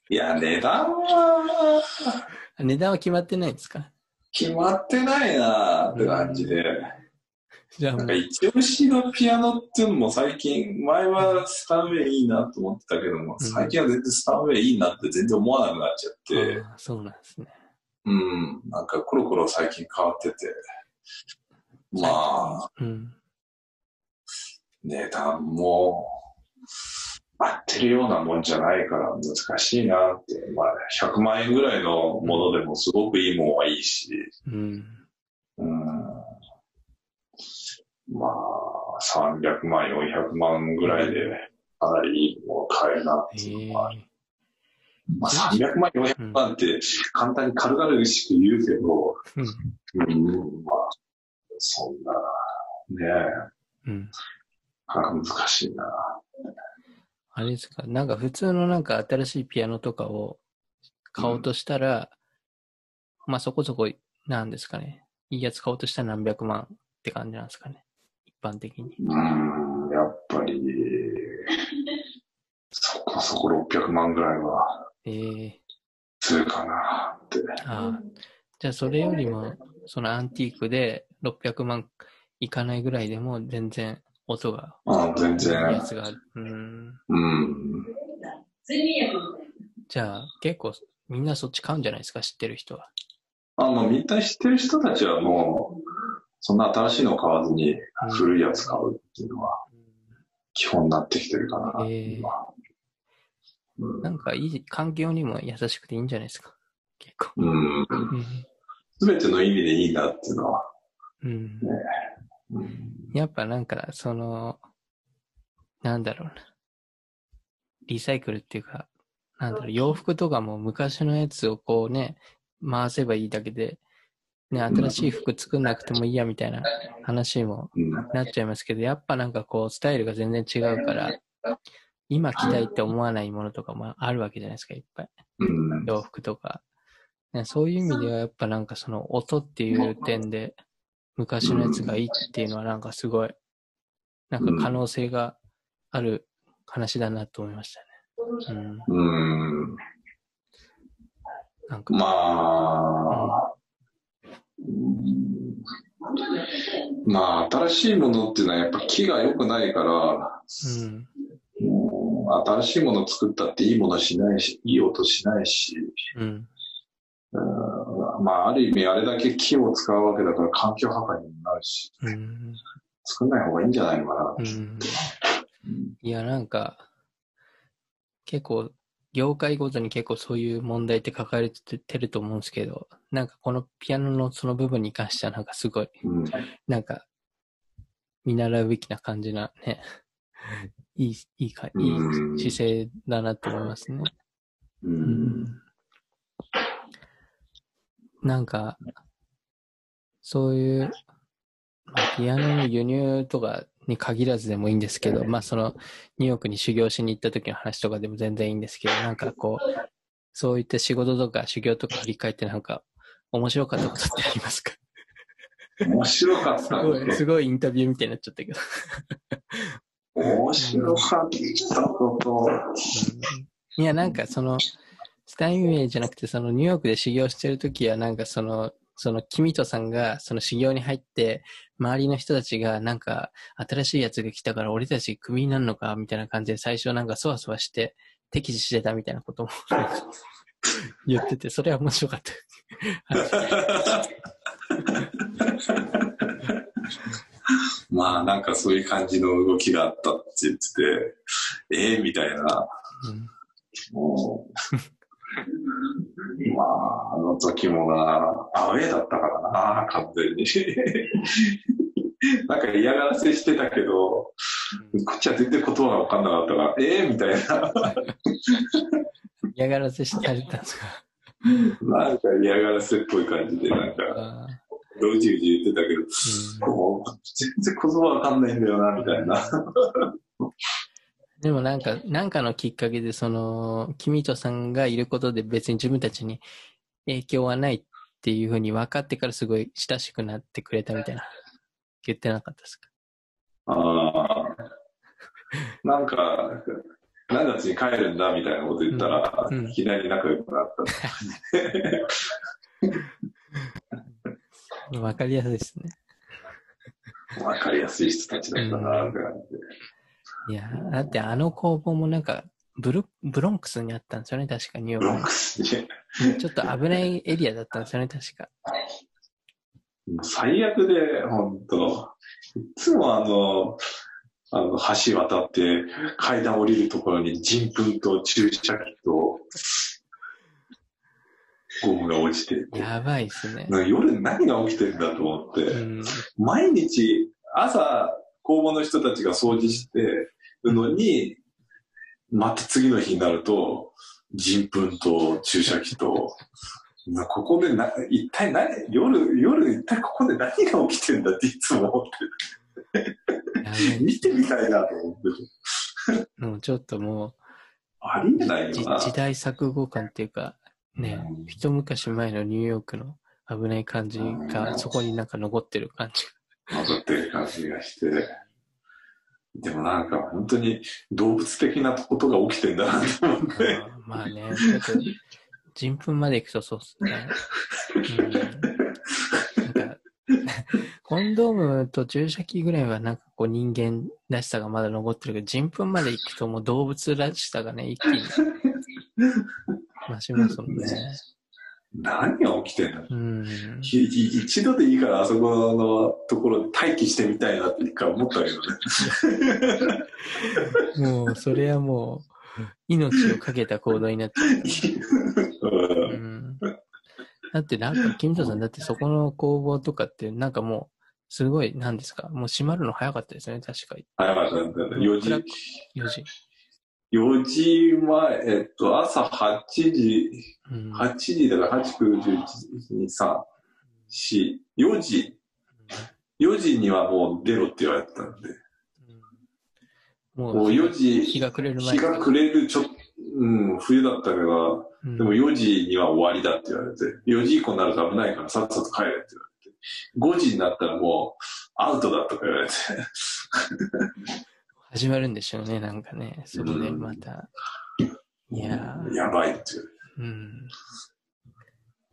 いや、値段は。あ値段は決まってないんですか？決まってないなって感じで。じゃあなんか、一押しのピアノっていうのも最近、前はスタンウェイいいなと思ってたけども、うん。最近は全然スタンウェイいいなって全然思わなくなっちゃって、あーそうなんですね。うん、なんかコロコロ最近変わってて、まあ、うん。値段も合ってるようなもんじゃないから難しいなって、まあ、100万円ぐらいのものでもすごくいいもんはいいし、うん。うん、まあ、300万、400万ぐらいでかなりいいものを買えるなっていうのは、まあ、300万、400万って簡単に軽々しく言うけど、うん。うん、まあ、そんな、ねえ、うん。難しいな。あれですか？なんか普通のなんか新しいピアノとかを買おうとしたら、まあそこそこなんですかね。いいやつ買おうとしたら何百万って感じなんですかね。一般的に。うん、やっぱり、そこそこ600万ぐらいはええするかなって。ああ。じゃあそれよりも、そのアンティークで600万いかないぐらいでも全然音があ全いいや然、つがある。うん。うん。じゃあ結構みんなそっち買うんじゃないですか？知ってる人は。あの、みんな知ってる人たちはもう、そんな新しいの買わずに古いやつ買うっていうのは基本になってきてるかな。ええ今うんなんかいい、環境にも優しくていいんじゃないですか？結構。うん。うん。すべての意味でいいなっていうのは。うん。うんやっぱなんか、その、なんだろうな。リサイクルっていうか、なんだろう、洋服とかも昔のやつをこうね、回せばいいだけで、ね、新しい服作んなくてもいいやみたいな話もうんなっちゃいますけど、やっぱなんかこう、スタイルが全然違うから、今着たいって思わないものとかもあるわけじゃないですか、いっぱい。うん洋服とか。ね、そういう意味ではやっぱなんかその音っていう点で昔のやつがいいっていうのはなんかすごい、なんか可能性がある話だなと思いましたね。うん。うん。なんか、まあ、うんまあ、新しいものっていうのはやっぱ木が良くないから、うん。もう新しいものを作ったっていいものしないし、いい音しないし、うん。うんまあ、ある意味あれだけ木を使うわけだから環境破壊にもなるし、うん。作んない方がいいんじゃないのかな。うん。いや、なんか、結構、業界ごとに結構そういう問題って抱えてると思うんですけど、なんかこのピアノのその部分に関してはなんかすごい、うんなんか、見習うべきな感じなね、いい、いいか、いうんい姿勢だなと思いますね。ううんん。なんか、そういう、まあ、ピアノの輸入とかに限らずでもいいんですけど、まあそのニューヨークに修行しに行った時の話とかでも全然いいんですけど、なんかこう、そういった仕事とか修行とか振り返ってなんか面白かったことってありますか？面白かったすごい、すごいインタビューみたいになっちゃったけど。面白かったこと。いや、なんかその、スタインウェイじゃなくて、そのニューヨークで修行してるときは、なんかその、その、キミトさんが、その修行に入って、周りの人たちが、なんか、新しいやつが来たから、俺たちクビになるのか、みたいな感じで、最初なんか、そわそわして、敵視してたみたいなことも 言ってて、それは面白かった。まあなんかそういう感じの動きがあったって言ってて、ええみたいな。うんもう まあ、あの時もな、アウェーだったからな、完全に。なんか嫌がらせしてたけど、こっちは全然言葉が分かんなかったから、ええみたいな。嫌がらせされたんですか？なんか嫌がらせっぽい感じで、なんか、あうじうじ言ってたけど、ーうん全然言葉わかんないんだよな、みたいな。でもなんか、なんかのきっかけで、その、キミトさんがいることで別に自分たちに影響はないっていうふうに分かってからすごい親しくなってくれたみたいな、言ってなかったですか？ああ。なんか、何月に帰るんだみたいなこと言ったら、うんうんいきなり仲良くなった。分かりやすいですね。わかりやすい人たちだったな、って感じで。いや、だってあの工房もなんか、ブル、ブロンクスにあったんですよね、確かニューヨーブロンクスに。ク。ちょっと危ないエリアだったんですよね、確か。最悪で、本当いつもあの、あの、橋渡って階段降りるところに人糞と注射器とゴムが落ちてやばいですね。夜何が起きてるんだと思って、うん。毎日朝工房の人たちが掃除してるのに、また次の日になると人糞と注射器と、なここでな、一体何、夜、夜一体ここで何が起きてるんだっていつも思ってやばい見てみたいなと思って。もうちょっともありえないよな。時代錯誤感っていうか、ね、うん一昔前のニューヨークの危ない感じが、そこになんか残ってる感じ 戻ってる感じがして。でもなんか本当に動物的なことが起きてんだなと思って。まあね、人糞まで行くとそうっすね。コンドームと注射器ぐらいはなんかこう人間らしさがまだ残ってるけど、人糞まで行くともう動物らしさがね、一気に増しますもんね。何が起きてんのうん。一度でいいからあそこのところ待機してみたいなって一回思ったけどね。もう、それはもう、命をかけた行動になっちゃう。うんうん。だってなんか、キムトさん、だってそこの工房とかって、なんかもう、すごい、なんですか、もう閉まるの早かったですね、確かに。早かったんだよね。4時、4時。4時前、えっと、朝8時、うん。8時だから8、9、10、1、2、3、4、4時、4時にはもう出ろって言われてたんで、ももう4時、日が暮れる前。日が暮れるちょっうん、冬だったから、うん。でも4時には終わりだって言われて、4時以降になると危ないからさっさと帰れって言われて、5時になったらもうアウトだとか言われて、始まるんでしょうね、なんかね。そこでまた。いやーやばいって言わうん。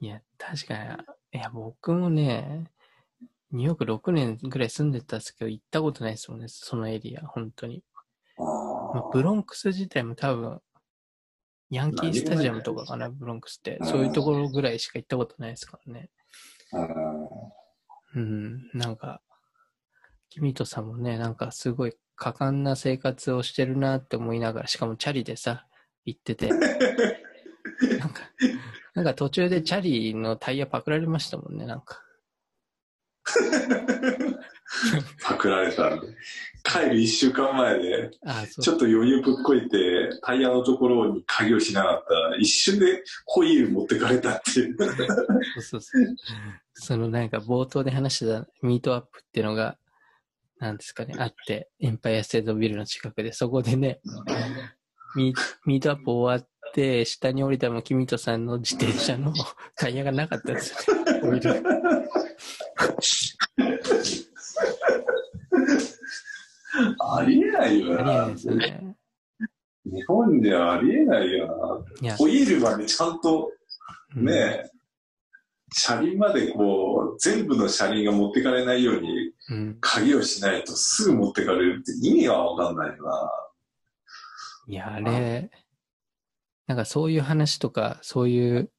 いや、確かに、いや、僕もね、ニューヨーク6年ぐらい住んでたんですけど、行ったことないですもんね、そのエリア、本当に。まあ、ブロンクス自体も多分、ヤンキースタジアムとかかな、ブロンクスって。うんそういうところぐらいしか行ったことないですからね。あうん、なんか、キミトさんもね、なんかすごい果敢な生活をしてるなって思いながら、しかもチャリでさ、行ってて。なんか、なんか途中でチャリのタイヤパクられましたもんね、なんか。パクられた。帰る1週間前で、あちょっと余裕ぶっこいて、タイヤのところに鍵をしなかったら、一瞬でホイール持ってかれたっていう。そうそうそう。そのなんか冒頭で話してたミートアップっていうのが、なんですかね、あって、エンパイアステートビルの近くで、そこでね、ミミートアップ終わって、下に降りたも君とさんの自転車のタイヤがなかったんですよね。オイルありえないよありえな。ないですよね。日本ではありえないよな。、ホイールまでちゃんとうんねえ、車輪までこう、全部の車輪が持ってかれないようにうん。鍵をしないとすぐ持ってかれるって意味がわかんないよな。いや、あれ、なんかそういう話とか、そういう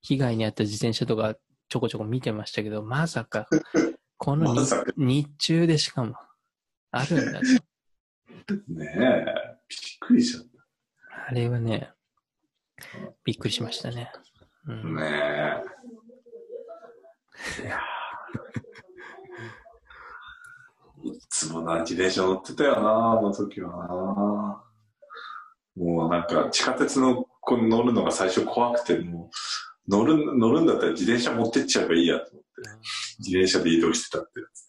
被害に遭った自転車とかちょこちょこ見てましたけど、まさか、この日中でしかも、あるんだと。ねえ、びっくりしちゃっあれはね、びっくりしましたね。うた。ん、ねえ。いやーいつもな、自転車乗ってたよな、あの時はな。もうなんか、地下鉄のこう乗るのが最初怖くて、もう、乗る、乗るんだったら自転車持ってっちゃえばいいやと思って、自転車で移動してたってやつ。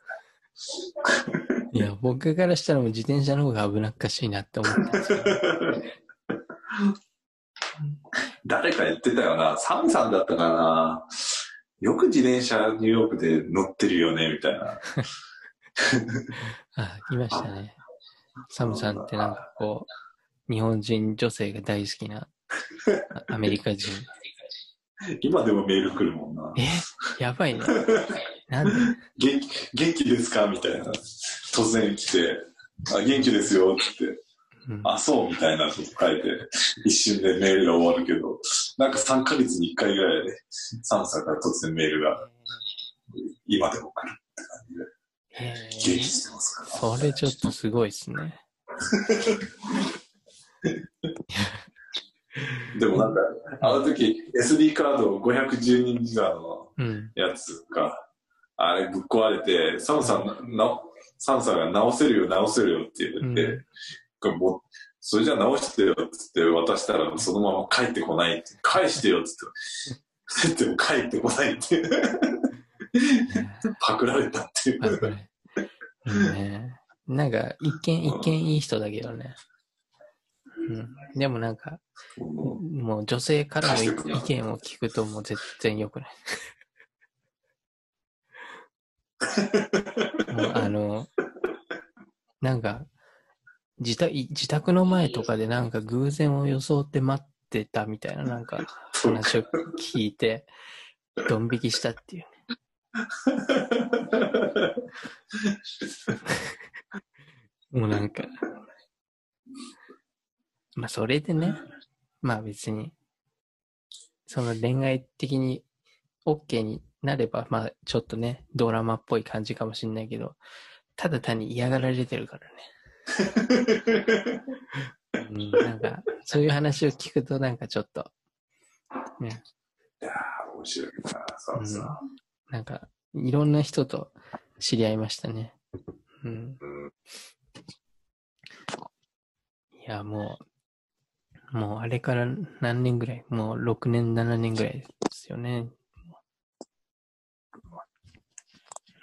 いや、僕からしたらもう自転車の方が危なっかしいなって思ったんですよ。誰か言ってたよな、サムさんだったかな。よく自転車ニューヨークで乗ってるよね、みたいな。あ、いましたね。サムさんってなんかこう、日本人女性が大好きなあアメリカ人。今でもメール来るもんな。え？やばいね。なんで？元気、元気ですか？みたいな。突然来て、あ、元気ですよってあ、そうみたいなこと書いて、一瞬でメールが終わるけど、なんか3ヶ月に1回ぐらいで、サムさんから突然メールが、今でも来るって感じで、え元気ーしてますから。それちょっとすごいですね。でもなんか、あの時 SD カード512ギガのうん。やつが、あれぶっ壊れて、サムさんな、なサムさんが直せるよ、直せるよって言って、うんこれもうそれじゃ直してよっつって渡したらそのまま帰ってこないって。返してよっつって。で も帰ってこないって。パクられたっていう。ね。なんか、一見、一見いい人だけどね。うん。でもなんか、もう女性からの意意見を聞くともう全然良くない。もうあの、なんか、自宅、自宅の前とかでなんか偶然を装って待ってたみたいななんか話を聞いて、ドン引きしたっていうね。もうなんか、まあそれでね、まあ別に、その恋愛的に OK になれば、まあちょっとね、ドラマっぽい感じかもしんないけど、ただ単に嫌がられてるからね。うん、なんか、そういう話を聞くとなんかちょっと、ね、いやー面白いな、サムさん。なんか、いろんな人と知り合いましたね。うん。うんいや、もう、もうあれから何年ぐらいもう6年、7年ぐらいですよね。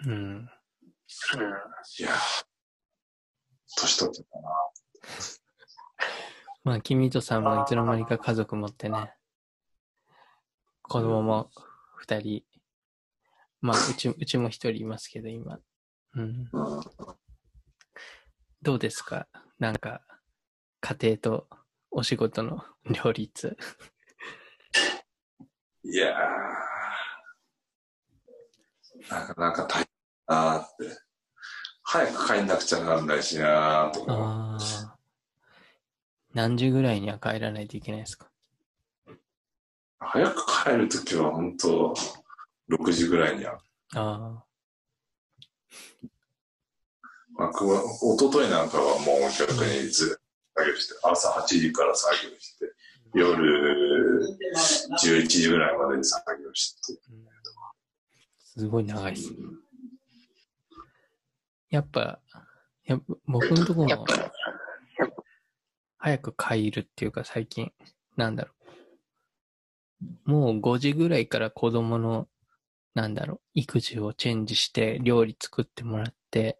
うん。いやー年取ってたな。まあ、君とさんもいつの間にか家族持ってね、子供も2人、まあ、うち、うちも1人いますけど、今。うん。うんどうですか？なんか、家庭とお仕事の両立。いやーなかなか大変だなーって。早く帰んなくちゃならないしなーとか。ああ。何時ぐらいには帰らないといけないですか？早く帰るときは本当6時ぐらいには。あまあ、こう一昨日なんかはもう逆にず作業して、朝8時から作業して、夜11時ぐらいまで作業して。あ、うんすごい長いですね。やっぱ、や僕のところも、早く帰るっていうか最近、なんだろう。もう5時ぐらいから子供の、なんだろう、育児をチェンジして、料理作ってもらって、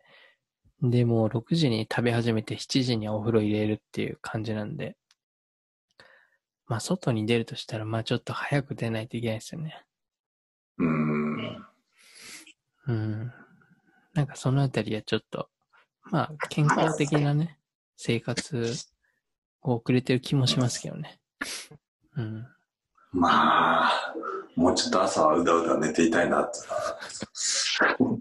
で、もう6時に食べ始めて7時にはお風呂入れるっていう感じなんで、まあ外に出るとしたら、まあちょっと早く出ないといけないですよね。うん。うん。なんかそのあたりはちょっと、まあ健康的なね、生活を送れてる気もしますけどね。うん。まあ、もうちょっと朝はうだうだ寝ていたいなって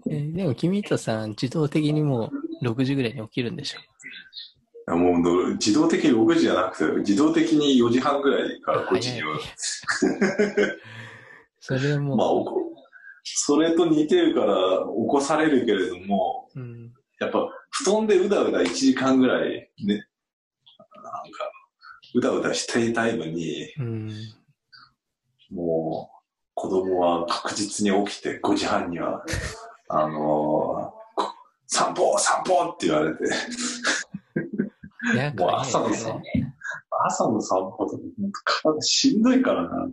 えでも君とさん、自動的にもう6時ぐらいに起きるんでしょ？な。もうの自動的に6時じゃなくて、自動的に4時半ぐらいから5時には。それはも まあ、それと似てるから起こされるけれども、う、うん。やっぱ布団でうだうだ1時間ぐらいね、なんか、うだうだしていたいのに、うん。もう、子供は確実に起きて5時半には、あのーこ散歩散歩って言われて、もう朝の散歩、朝の散歩とか、体しんどいからな。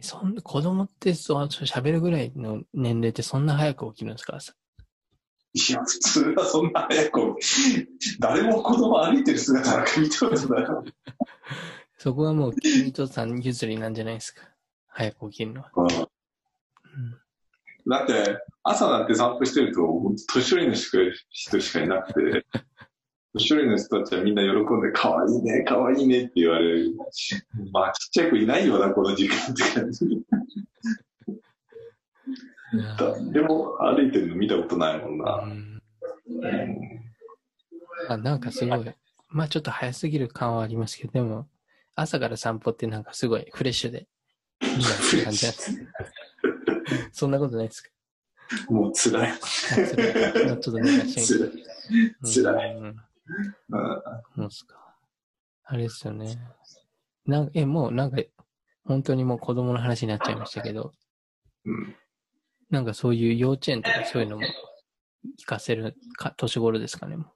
そんな子供ってそう喋るぐらいの年齢ってそんな早く起きるんですか？いや、普通はそんな早く、誰も子供歩いてる姿なんか見たことない。そこはもう君とさん譲りなんじゃないですか？早く起きるのは。うん。うん。だって、朝なんて散歩してると、年寄りの人人しかいなくて、年寄りの人たちはみんな喜んで、可愛いね、可愛いねって言われるし。まあ、ちっちゃい子いないよな、この時間って感じ。誰も歩いてるの見たことないもんな。うんうんあなんかすごい、まあちょっと早すぎる感はありますけど、でも、朝から散歩ってなんかすごいフレッシュで、いいなって感じなんです。そんなことないですか？もう辛い。あそれちょっと寝かして辛い。辛いうんうすか。あれですよね。なんか、え、もうなんか、本当にもう子供の話になっちゃいましたけど、うんなんかそういう幼稚園とかそういうのも行かせるか年頃ですかね、も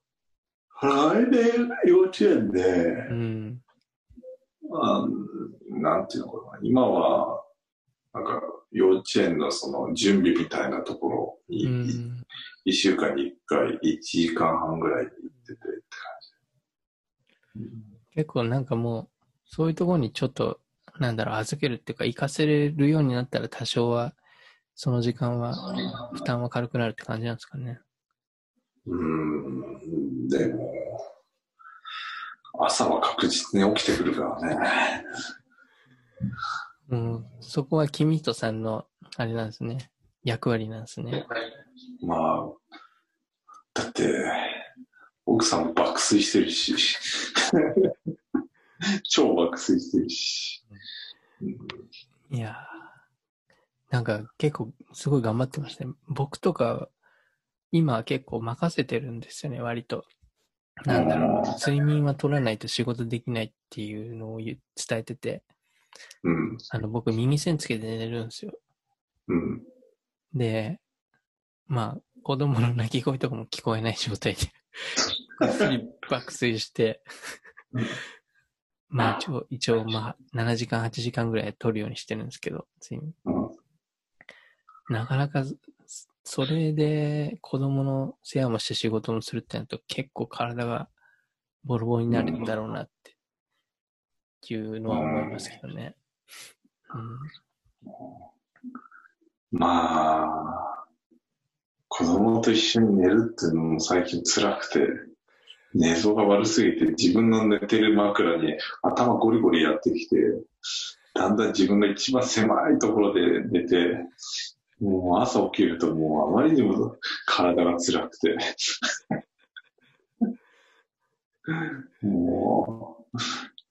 来年幼稚園でう。う、ん。あなんていうのかな、今は、なんか幼稚園のその準備みたいなところうに、ん。一週間に一回、1時間半ぐらい行っててって感じ。結構なんかもう、そういうところにちょっと、なんだろう、預けるっていうか、行かせれるようになったら多少は、その時間は、負担は軽くなるって感じなんですかね。うーん、でも、朝は確実に起きてくるからね。うん。そこは君とさんの、あれなんですね。役割なんですね。まあ、だって、奥さんも爆睡してるし、超爆睡してるし。うん。いやー。なんか結構すごい頑張ってましたね。僕とか、今は結構任せてるんですよね、割と。なんだろう、睡眠は取らないと仕事できないっていうのを伝えてて、うん、あの、僕耳栓つけて寝るんですよ。うん、で、まあ、子供の泣き声とかも聞こえない状態で、爆睡して、まあ一応、一応、まあ、7時間、8時間ぐらい取るようにしてるんですけど、睡眠うん。なかなか、それで子供の世話もして仕事もするってなると結構体がボロボロになるんだろうなって、いうのは思いますけどね。うん。まあ、子供と一緒に寝るっていうのも最近辛くて、寝相が悪すぎて自分の寝てる枕に頭ゴリゴリやってきて、だんだん自分が一番狭いところで寝て、もう朝起きるともうあまりにも体が辛くて、もう、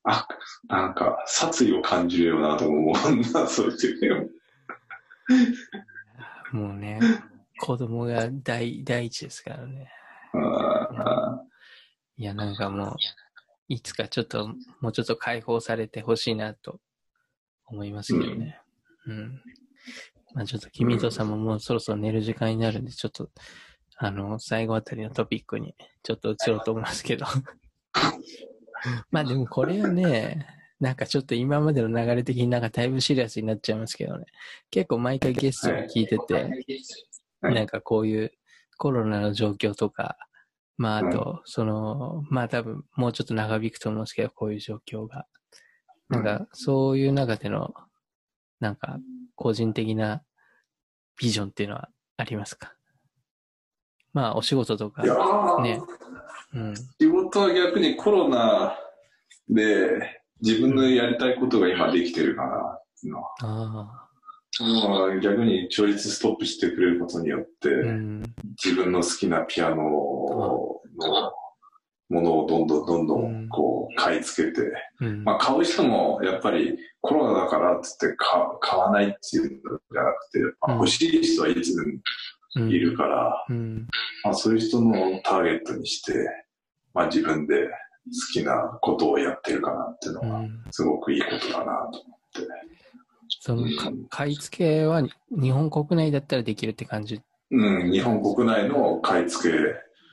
あ、なんか殺意を感じるよなと思う。な、そういう時はもうね、子供が第、第一ですからね。あいや、なんかもう、いつかちょっと、もうちょっと解放されてほしいなと思いますけどね。うん。まあちょっと、君とさんももうそろそろ寝る時間になるんで、ちょっと、あの、最後あたりのトピックにちょっと移ろうと思いますけど。まあでもこれはね、なんかちょっと今までの流れ的になんかだいぶシリアスになっちゃいますけどね。結構毎回ゲストを聞いてて、はいなんかこういうコロナの状況とか、まああと、その、まあ多分もうちょっと長引くと思うんですけど、こういう状況が。なんかそういう中での、なんか個人的なビジョンっていうのはありますか？まあお仕事とかね、うん、仕事は逆にコロナで自分のやりたいことが今できてるかなっていうのは。あ逆に調律ストップしてくれることによって、あ、うん、自分の好きなピアノのものをどんどんどんどんこう買い付けて、うん、まあ買う人もやっぱりコロナだからって言って買買わないっていうんじゃなくて、やっぱ欲しい人はいつでもうんいるから、うん、まあ、そういう人のターゲットにして、まあ自分で好きなことをやってるかなっていううのは、ん。すごくいいことだなと思って。そのか、買い付けは日本国内だったらできるって感じ？うん、日本国内の買い付け、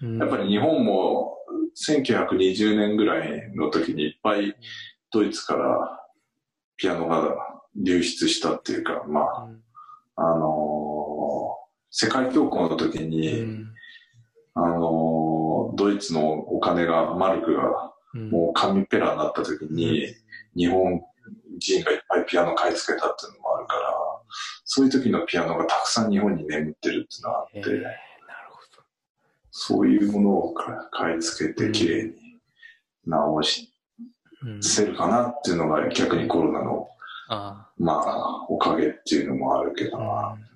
うん、やっぱり日本も1920年ぐらいの時にいっぱいドイツからピアノが流出したっていうか、まあ、うん。あのー世界恐慌の時うに、ん。あのードイツのお金が、マルクがうん。もう紙ペラになった時に、日本人がいっぱいピアノ買い付けたっていうのもあるから、そういう時のピアノがたくさん日本に眠ってるっていうのがあって、えーなるほそういうものを買い付けて綺麗に直しど。うん、せるかなっていうのが逆にコロナの、あまあ、おかげっていうのもあるけどあ、な。うん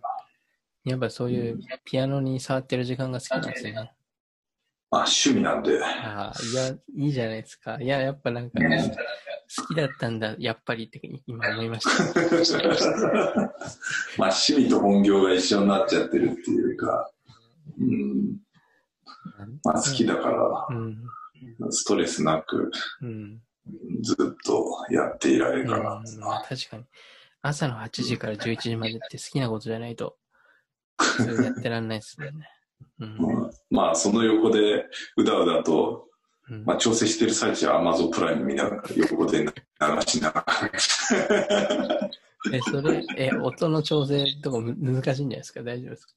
やっぱそういうピアノに触ってる時間が好きなんですね。まあ、趣味なんで、ああ、いや、いいじゃないですか。いや、やっぱなんか、好きだったんだ、やっぱりって今思いました。まあ、趣味と本業が一緒になっちゃってるっていうか、うん、まあ、好きだから、うん。ストレスなくうん。ずっとやっていられるかなうん確かに。朝の8時から11時までって好きなことじゃないと、やってらんないですよね。うん。うんまあ、その横でうだうだと、うんまあ、調整してる最中は Amazon プライム見ながら、横で流しながら。え、それ、え、音の調整とかむ難しいんじゃないですか？大丈夫ですか？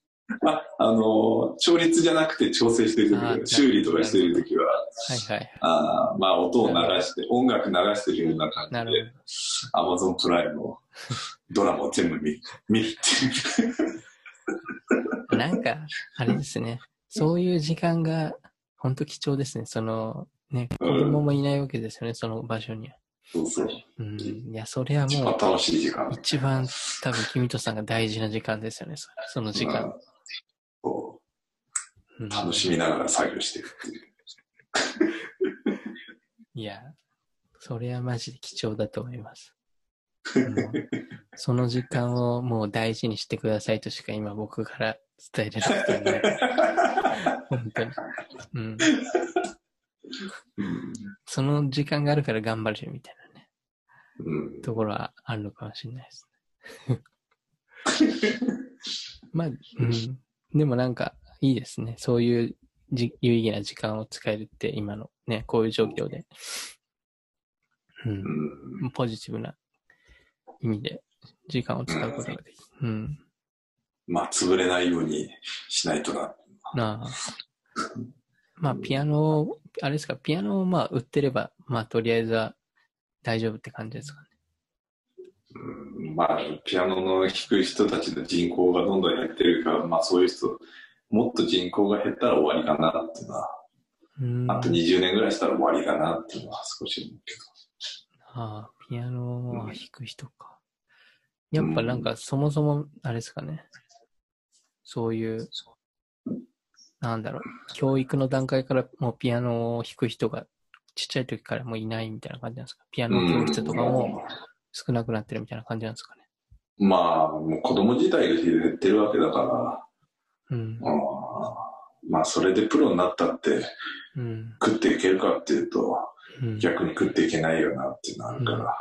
あ、あの、調律じゃなくて調整してる時修理とかしてる時は、はいはい。あーまあ、音を流して、音楽流してるような感じで、Amazon プライムを、ドラマを全部見 見るっていう。なんか、あれですね。そういう時間が、本当貴重ですね。その、ね、子供もいないわけですよね、その場所には。そうそう。うん。いや、それは一もう、番楽しい時間。一番多分、君とさんが大事な時間ですよね、そその時間。うん楽しみながら作業してるっていう。いや、それはマジで貴重だと思います。その時間をもう大事にしてくださいとしか今僕から伝えれなくてね。本当に。うん。うんその時間があるから頑張るみたいなね、うんところはあるのかもしれないですね。まあ、うん。でもなんかいいですね。そういうじ有意義な時間を使えるって今のね、こういう状況で。うんう。んポジティブな意味で時間を使うことができる。うん。まあ、潰れないようにしないとな。なあ。まあ、ピアノを、あれですか、ピアノをまあ売ってれば、まあとりあえずは大丈夫って感じですかね。うんまあ、ピアノの弾く人たちの人口がどんどん減ってるから、まあそういう人、もっと人口が減ったら終わりかなっていうのは、うん。あと20年ぐらいしたら終わりかなっていうのは少し思うけああ、ピアノは弾く人か。やっぱなんかそもそも、あれですかね。そういう、なんだろう、教育の段階からもうピアノを弾く人がちっちゃい時からもういないみたいな感じなんですか？ピアど。ノ教室とかも少なくなってるみたいな感じなんですかね？まあ、もう子供自体が減ってるわけだから、うん。まあそれでプロになったってうん。食っていけるかっていうと、うん。逆に食っていけないよなっていうのあるから。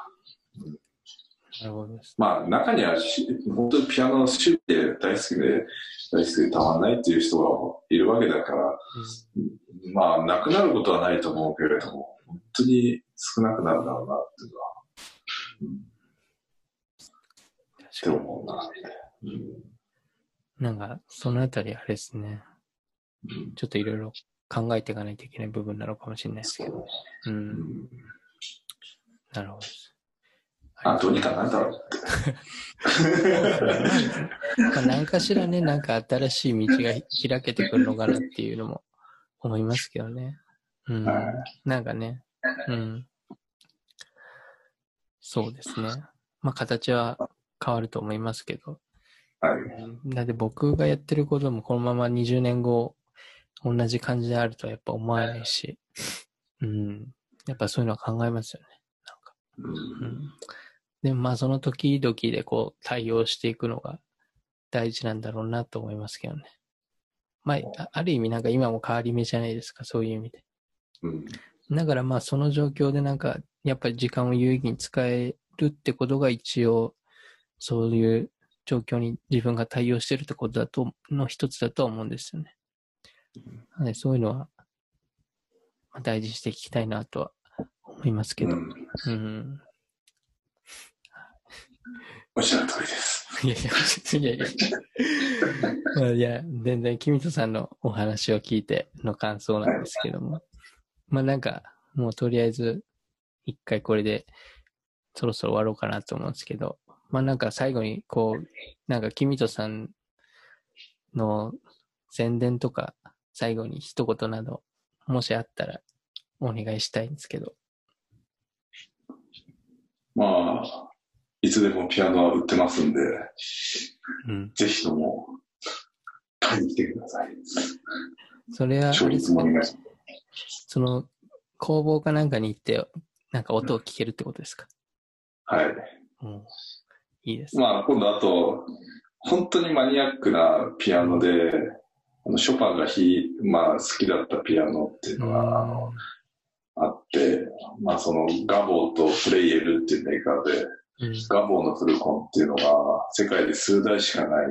なるほどです。ままあ中にはし本当にピアノの趣味で大好きで大好きでたまんないっていう人がいるわけだから、まあなくなることはないと思うけれども、本当に少なくなるだろうなっていうのは、うん、って確かに。思うな。うんなんか、そのあたりあれですね。うんちょっといろいろ考えていかないといけない部分なのかもしれないですけど。う。うんんなるほどです。あ、どうにかなんだろうって。まあ、何かしらね、なんか新しい道が開けてくるのかなっていうのも思いますけどね。うんはい。なんかね、うん。そうですね。まあ形は変わると思いますけど。はい。だって僕がやってることもこのまま20年後同じ感じであるとはやっぱ思わないし、うん。やっぱそういうのは考えますよね。なんか。うんうん。でもまあその時々でこう対応していくのが大事なんだろうなと思いますけどね。まあ、あある意味なんか今も変わり目じゃないですか、そういう意味で。うんだからまあその状況でなんかやっぱり時間を有意義に使えるってことが一応そういう状況に自分が対応してるってことだと、の一つだとは思うんですよね。なのでそういうのはまあ大事にしていきたいなとは思いますけど。うんうん。おっしゃる通りです。いやいや、いやいや。全然、君とさんのお話を聞いての感想なんですけども。まあなんか、もうとりあえず、一回これで、そろそろ終わろうかなと思うんですけど、まあなんか最後に、こう、なんか君とさんの宣伝とか、最後に一言など、もしあったら、お願いしたいんですけど。まあ、いつでもピアノは売ってますんで、うん。ぜひとも買いに来てください。それは、あ勝れですか率もお願いします。その、工房かなんかに行って、なんか音を聞けるってことですか、はい。うん、いいです。まあ、今度あと、本当にマニアックなピアノで、あのショパンがひ、まあ、好きだったピアノっていうのが、あのあって、まあ、そのガボーとプレイエルっていうメーカーで、うんガボーのフルコンっていうのが世界で数台しかない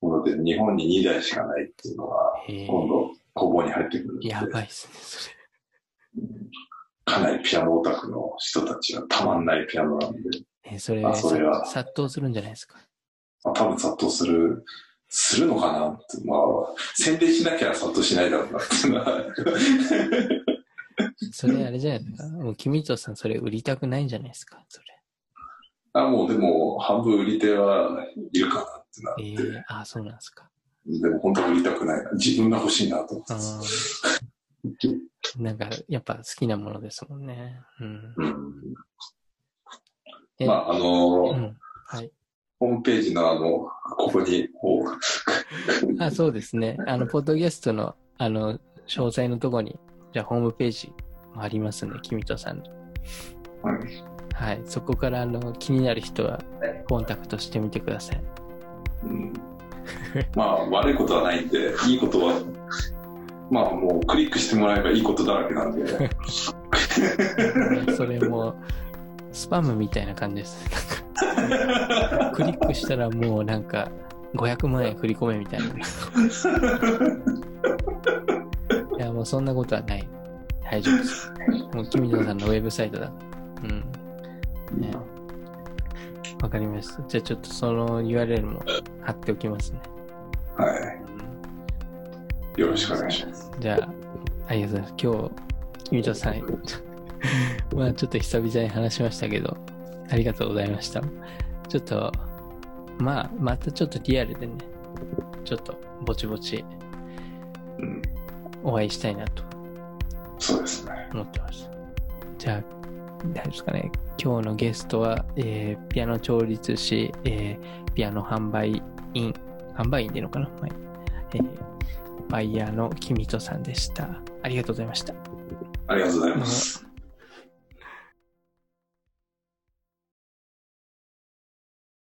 もので、日本に2台しかないっていうのが、今度工房に入ってくるんで、やばいっすね、そかなりピアノオタクの人たちがたまんないピアノなんで、れ。え、それあそれはさ殺到するんじゃないですか？まあ、多分殺到する、するのかなって、まあ、宣伝しなきゃ殺到しないだろうなっていうのは、それあれじゃないですか？もう君とさんそれ売りたくないんじゃないですか、それ。あもうでも半分売り手はいるかなってなって、ええあそうなんですか。でも本当は売りたくないな。自分が欲しいなと思ってなんか、やっぱ好きなものですもんね。うん。うんえまあ、あの、うん。はい。ホームページのあの、ここに、こう、あ、そうですね。あの、ポッドキャストの、あの、詳細のとこに、じゃあホームページもありますんで、君とさんの。はいはい。そこから、あの、気になる人は、コンタクトしてみてください。うん、まあ、悪いことはないんで、いいことは、まあもうクリックしてもらえばいいことだらけなんで、それも、スパムみたいな感じです。クリックしたらもうなんか、500万円振り込めみたいな。いや、もうそんなことはない。大丈夫です。もう、君野さんのウェブサイトだ。うん。ね。わかりました。じゃあちょっとその URL も貼っておきますね。はうんい。よろしくお願いします。じゃあ、ありがとうございます。今日、君とさん、まあちょっと久々に話しましたけど、ありがとうございました。ちょっと、まあ、またちょっとリアルでね、ちょっとぼちぼちうん、お会いしたいなとそうですね。思ってます。じゃあ、大丈夫ですかね。今日のゲストは、えーピアノ調律師、えーピアノ販売員、販売員でいいのかな、はいえーバイヤーの君とさんでした。ありがとうございました。ありがとうございます。